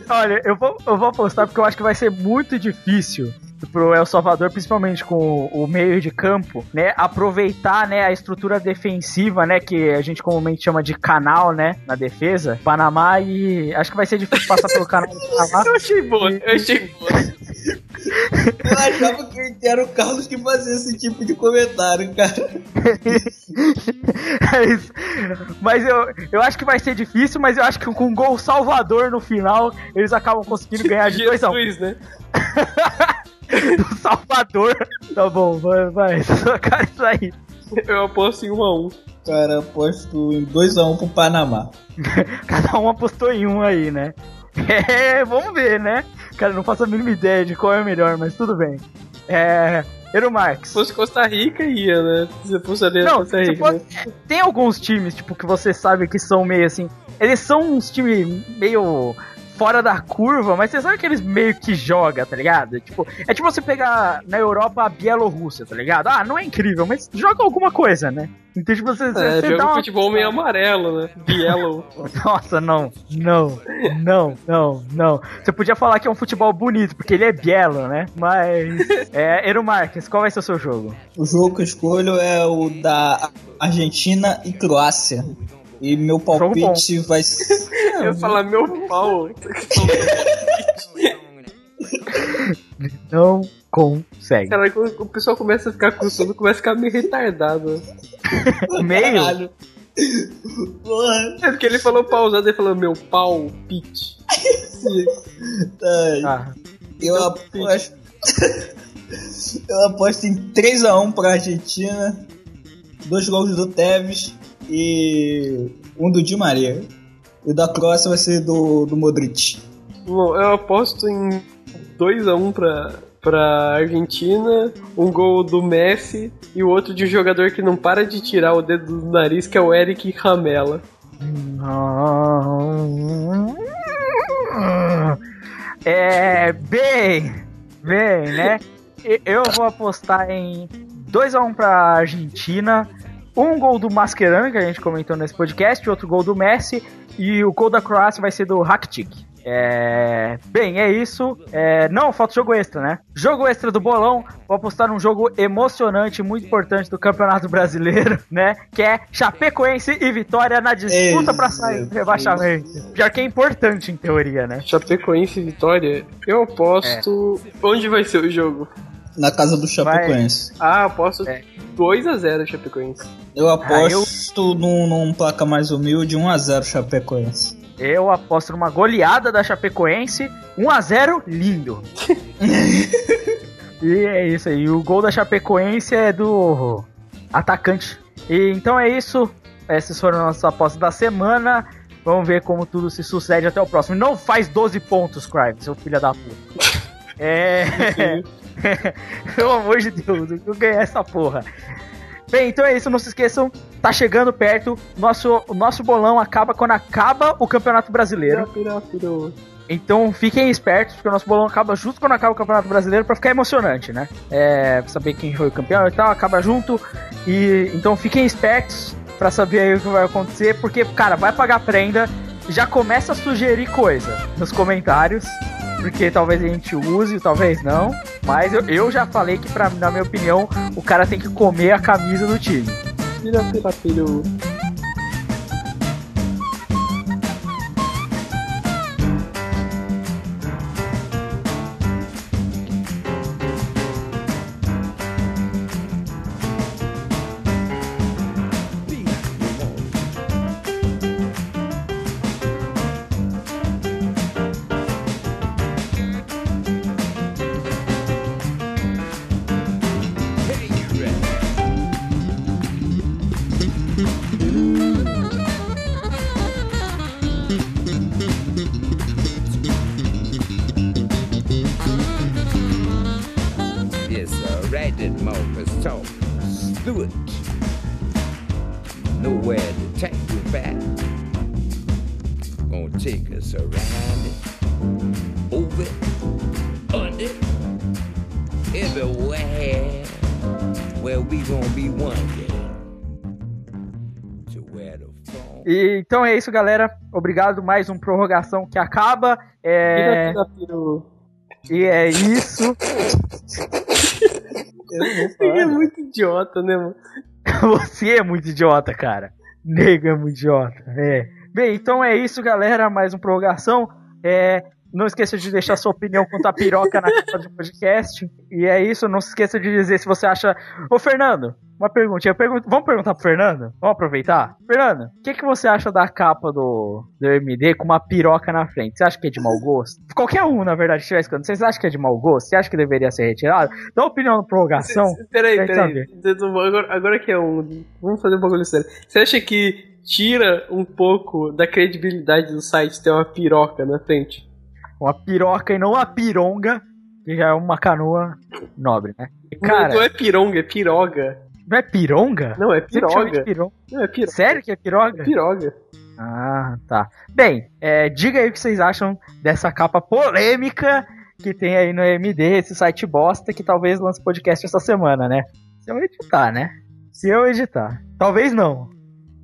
Olha, eu vou, eu vou apostar porque eu acho que vai ser muito difícil pro El Salvador, principalmente com o meio de campo, né? Aproveitar, né, a estrutura defensiva, né? Que a gente comumente chama de canal, né? Na defesa. Panamá e. Acho que vai ser difícil passar pelo canal do Panamá. Eu achei boa, eu achei boa. Eu achava que era o Carlos que fazia esse tipo de comentário, cara. É isso. Mas eu, eu acho que vai ser difícil, mas eu acho que com um gol salvador no final, eles acabam conseguindo ganhar de 2x1. Jesus, né? do Salvador. Tá bom, vai, vai. Cara, isso aí. Eu aposto em 1x1. Cara, aposto em 2x1 pro Panamá. Cada um apostou em um aí, né? É, vamos ver, né? Cara, não faço a mínima ideia de qual é o melhor, mas tudo bem. É. Eru Marques. Se fosse Costa Rica, ia, né? Se fosse ali Não, Costa Rica. for- né? tem alguns times, tipo, que você sabe que são meio assim. Eles são uns times meio fora da curva, mas você sabe que eles meio que jogam, tá ligado? Tipo, é tipo você pegar na Europa a Bielorrússia, tá ligado? Ah, não é incrível, mas joga alguma coisa, né? Então, tipo, você, É, você joga uma... futebol meio amarelo, né? Yellow. Nossa, não, não, não, não, não. Você podia falar que é um futebol bonito, porque ele é bielo, né? Mas. É, Eru Marques, qual vai ser o seu jogo? O jogo que eu escolho é o da Argentina e Croácia. E meu palpite vai ser. Eu ia falar meu pau. Não consegue. Cara, quando o pessoal começa a ficar com sono, começa a ficar meio retardado. Meio? Caralho. É porque ele falou pausado, ele falou meu pau, pitch. Ai, Ah, eu aposto. eu aposto em 3x1 pra Argentina. Dois gols do Tevez e um do Di Maria. E o da Croácia vai ser do, do Modric. Bom, eu aposto em 2x1 pra, pra Argentina, um gol do Messi e o outro de um jogador que não para de tirar o dedo do nariz, que é o Eric Ramela. É, bem, bem, né? Eu vou apostar em 2x1 pra Argentina, um gol do Mascherano, que a gente comentou nesse podcast, outro gol do Messi, e o gol da Croácia vai ser do Rakitic. É... Bem, é isso. É... Não, falta jogo extra, né? Jogo extra do bolão. Vou apostar num jogo emocionante, muito importante do Campeonato Brasileiro, né? Que é Chapecoense e Vitória na disputa pra sair do rebaixamento. Pior que é importante em teoria, né? Chapecoense e Vitória, eu aposto. Onde vai ser o jogo? Na casa do Chapecoense. Ah, aposto É. 2x0 Chapecoense. Eu aposto num, num placa mais humilde 1x0 Chapecoense. Eu aposto numa goleada da Chapecoense, 1x0, lindo. e é isso aí. O gol da Chapecoense é do atacante. E então é isso. Essas foram as nossas apostas da semana. Vamos ver como tudo se sucede até o próximo. Não faz 12 pontos, Crive, seu filho da puta. É. Pelo amor de Deus, eu ganhei essa porra. Bem, então é isso, não se esqueçam, tá chegando perto. Nosso, o nosso bolão acaba quando acaba o Campeonato Brasileiro. Então fiquem espertos, porque o nosso bolão acaba justo quando acaba o Campeonato Brasileiro pra ficar emocionante, né? É, saber quem foi o campeão e tal, acaba junto. E então fiquem espertos pra saber aí o que vai acontecer, porque, cara, vai pagar prenda. Já começa a sugerir coisa nos comentários, porque talvez a gente use, talvez não. Mas eu, eu já falei que, pra, na minha opinião, o cara tem que comer a camisa do time. Pira, pira, pira. Take us around it, over it, under it, everywhere. Where we gonna be one day. To where the phone. E, então é isso, galera. Obrigado. Mais um prorrogação que acaba. É, e é isso. Ele falar, é muito idiota, né, mano? Você é muito idiota, cara. Nego é muito idiota. É. Bem, então é isso, galera. Mais uma prorrogação. É, não esqueça de deixar sua opinião quanto à piroca na capa do podcast. E é isso. Não se esqueça de dizer se você acha. Ô, Fernando, uma pergunta. Eu pergunto... Vamos perguntar pro Fernando? Vamos aproveitar? Fernando, o que, que você acha da capa do, do MD com uma piroca na frente? Você acha que é de mau gosto? Qualquer um, na verdade, estiver escutando. Vocês acham que é de mau gosto? Você acha que deveria ser retirado? Dá uma opinião na prorrogação. Peraí, peraí. Agora, agora que é um. Vamos fazer um bagulho sério. Você acha que tira um pouco da credibilidade do site ter uma piroca na frente? Uma piroca e não uma pironga, que já é uma canoa nobre, né? não, Cara, não é pironga, é piroga. não é pironga? Não, é piroga. pironga. Não, é piroga. Sério que é piroga? Piroga. Ah, tá. Bem, é, diga aí o que vocês acham dessa capa polêmica que tem aí no MD, esse site bosta que talvez lance podcast essa semana, né? Se eu editar, né? Se eu editar. Talvez não.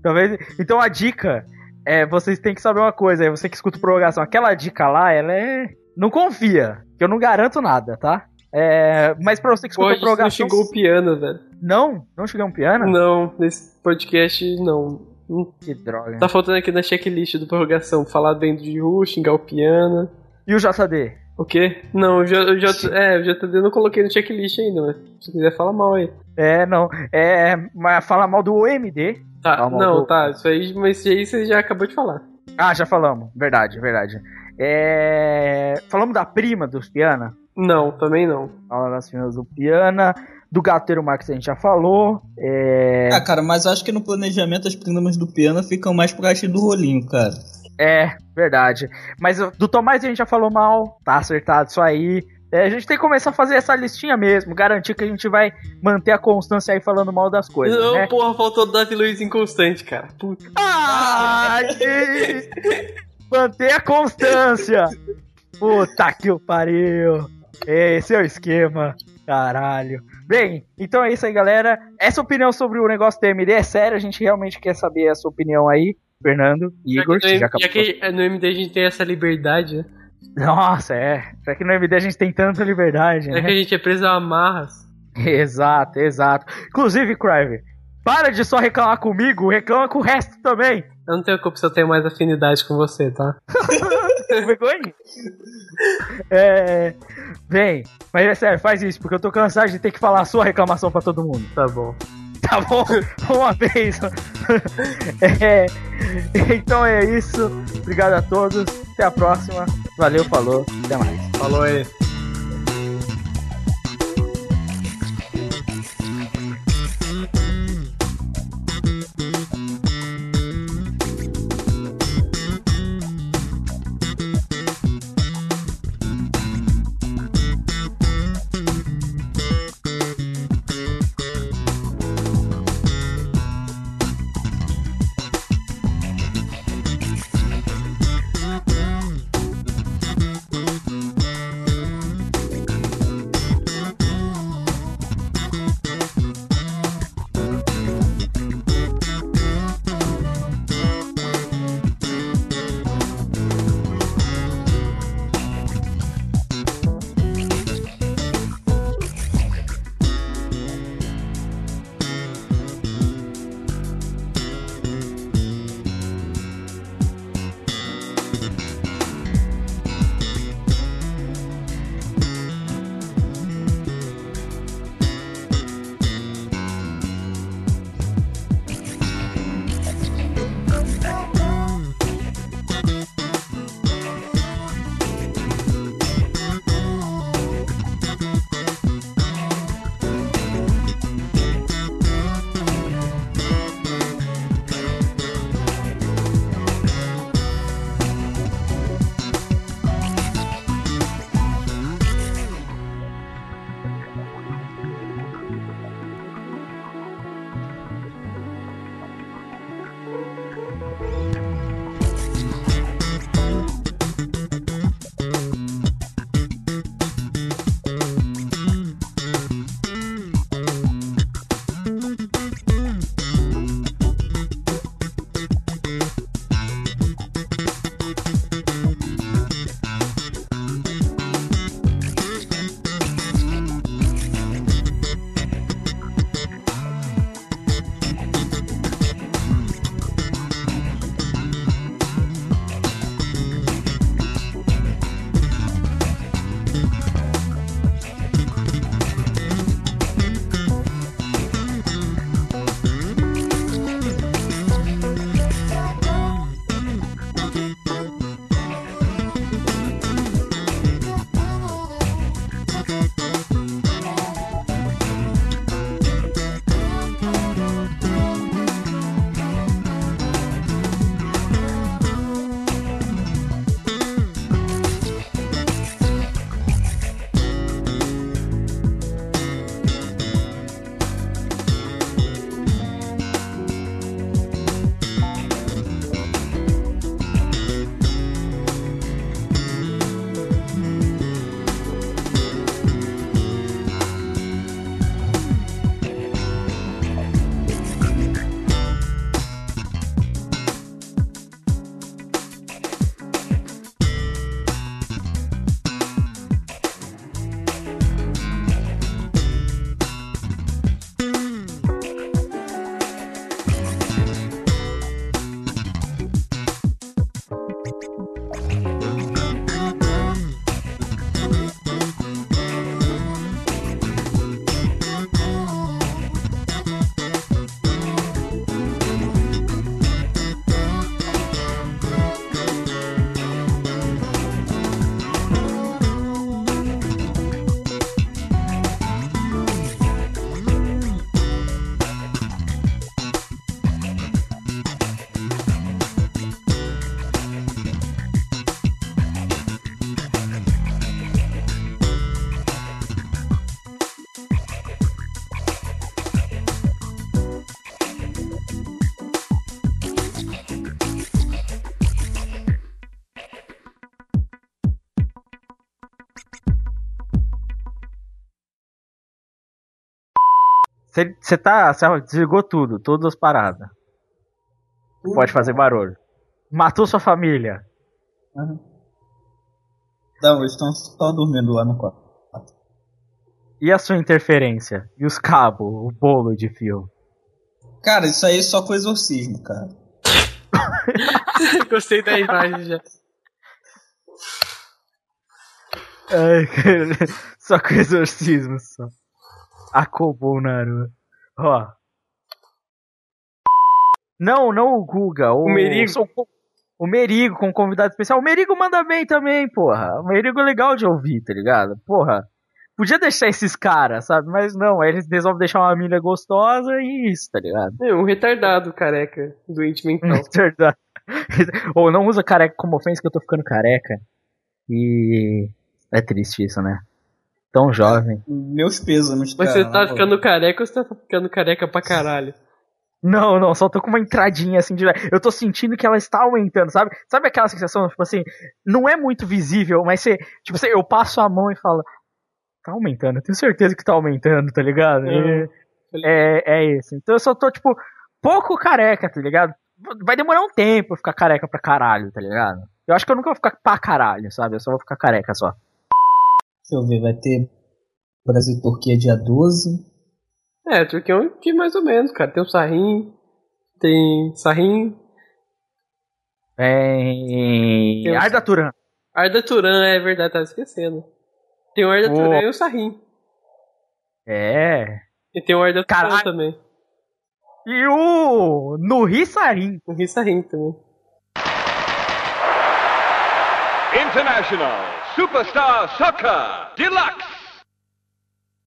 Talvez. Então a dica é vocês têm que saber uma coisa, aí você que escuta prorrogação, aquela dica lá, ela é. Não confia, que eu não garanto nada, tá? É, mas pra você que escuta a gente não prorrogação. chegou o piano, velho. Não? Não cheguei um piano? Não, nesse podcast não. Não Que droga. Tá faltando aqui na checklist do prorrogação falar dentro de Ru, xingar o piano. E o JD? O quê? Não, o J, o J, é, o JD eu não coloquei no checklist ainda, mas se quiser fala mal aí. É, não. É, mas fala mal do OMD. Tá, não, tá, isso aí, mas isso aí você já acabou de falar. Ah, já falamos. Verdade, verdade. É... Falamos da prima dos Piana. Não, também não. Fala das primas do Piana. Do Gateiro Marques a gente já falou. É... Ah, cara, mas eu acho que no planejamento as primas do piano ficam mais pra arte do rolinho, cara. É, verdade. Mas do Tomás a gente já falou mal. Tá acertado isso aí. É, a gente tem que começar a fazer essa listinha mesmo. Garantir que a gente vai manter a constância aí falando mal das coisas, não, né? porra, faltou o Davi Luiz inconstante, cara. Puta. Ah, que- Manter a constância. Puta que o pariu. Esse é o esquema. Caralho. Bem, então é isso aí, galera. Essa opinião sobre o negócio do MD é séria. A gente realmente quer saber a sua opinião aí. Fernando, Igor, já que, já no, já acabou. que no MD a gente tem essa liberdade, né? Nossa, é. Já que no MD a gente tem tanta liberdade, Já né? que a gente é preso a amarras. Exato, exato. Inclusive, Crive, para de só reclamar comigo, reclama com o resto também. Eu não tenho culpa se eu tenho mais afinidade com você, tá? Vergonha? É. Bem, mas é sério, faz isso, porque eu tô cansado de ter que falar a sua reclamação pra todo mundo. Tá bom. Tá bom? Uma vez. É, então é isso. Obrigado a todos. Até a próxima. Valeu, falou. Até mais. Falou aí. Você tá. Você desligou tudo, todas as paradas. Pode fazer barulho. Matou sua família. Aham. Não, eles estão só dormindo lá no quarto. E a sua interferência? E os cabos, o bolo de fio? Cara, isso aí é só com exorcismo, cara. Gostei da imagem já. Ai, cara, só com exorcismo só. Acobou o Naruto. Ó. Não, não o Guga. O, O Merigo. O Merigo com convidado especial. O Merigo manda bem também, porra. O Merigo é legal de ouvir, tá ligado? Porra. Podia deixar esses caras, sabe? Mas não, aí eles resolvem deixar uma milha gostosa e isso, tá ligado? É um retardado careca, doente mental. Verdade. Ou não usa careca como ofensa que eu tô ficando careca. E. É triste isso, né? Tão jovem. Meus pêsames, Mas cara. você tá ficando careca ou você tá ficando careca pra caralho? Não, não, só tô com uma entradinha assim de. Eu tô sentindo que ela está aumentando, sabe? Sabe aquela sensação, tipo assim, não é muito visível, mas você. Tipo assim, eu passo a mão e falo. Tá aumentando, eu tenho certeza que tá aumentando, tá ligado? E- É, é isso. Então eu só tô, tipo, pouco careca, tá ligado? Vai demorar um tempo pra eu ficar careca pra caralho, tá ligado? Eu acho que eu nunca vou ficar pra caralho, sabe? Eu só vou ficar careca só. Deixa eu ver, vai ter Brasil e Turquia dia 12. É, Turquia é um time mais ou menos, cara. Tem o Sarrin, tem Sarrin, Tem. Tem um- Arda Turan. Arda Turan, é verdade, tava esquecendo. Tem o Arda Oh. Turan e o Sarrin. É. E tem o Arda Turan Caralho. também. E o. Nuri Sarin. O Ri Sarrin também. International Superstar Soccer Deluxe.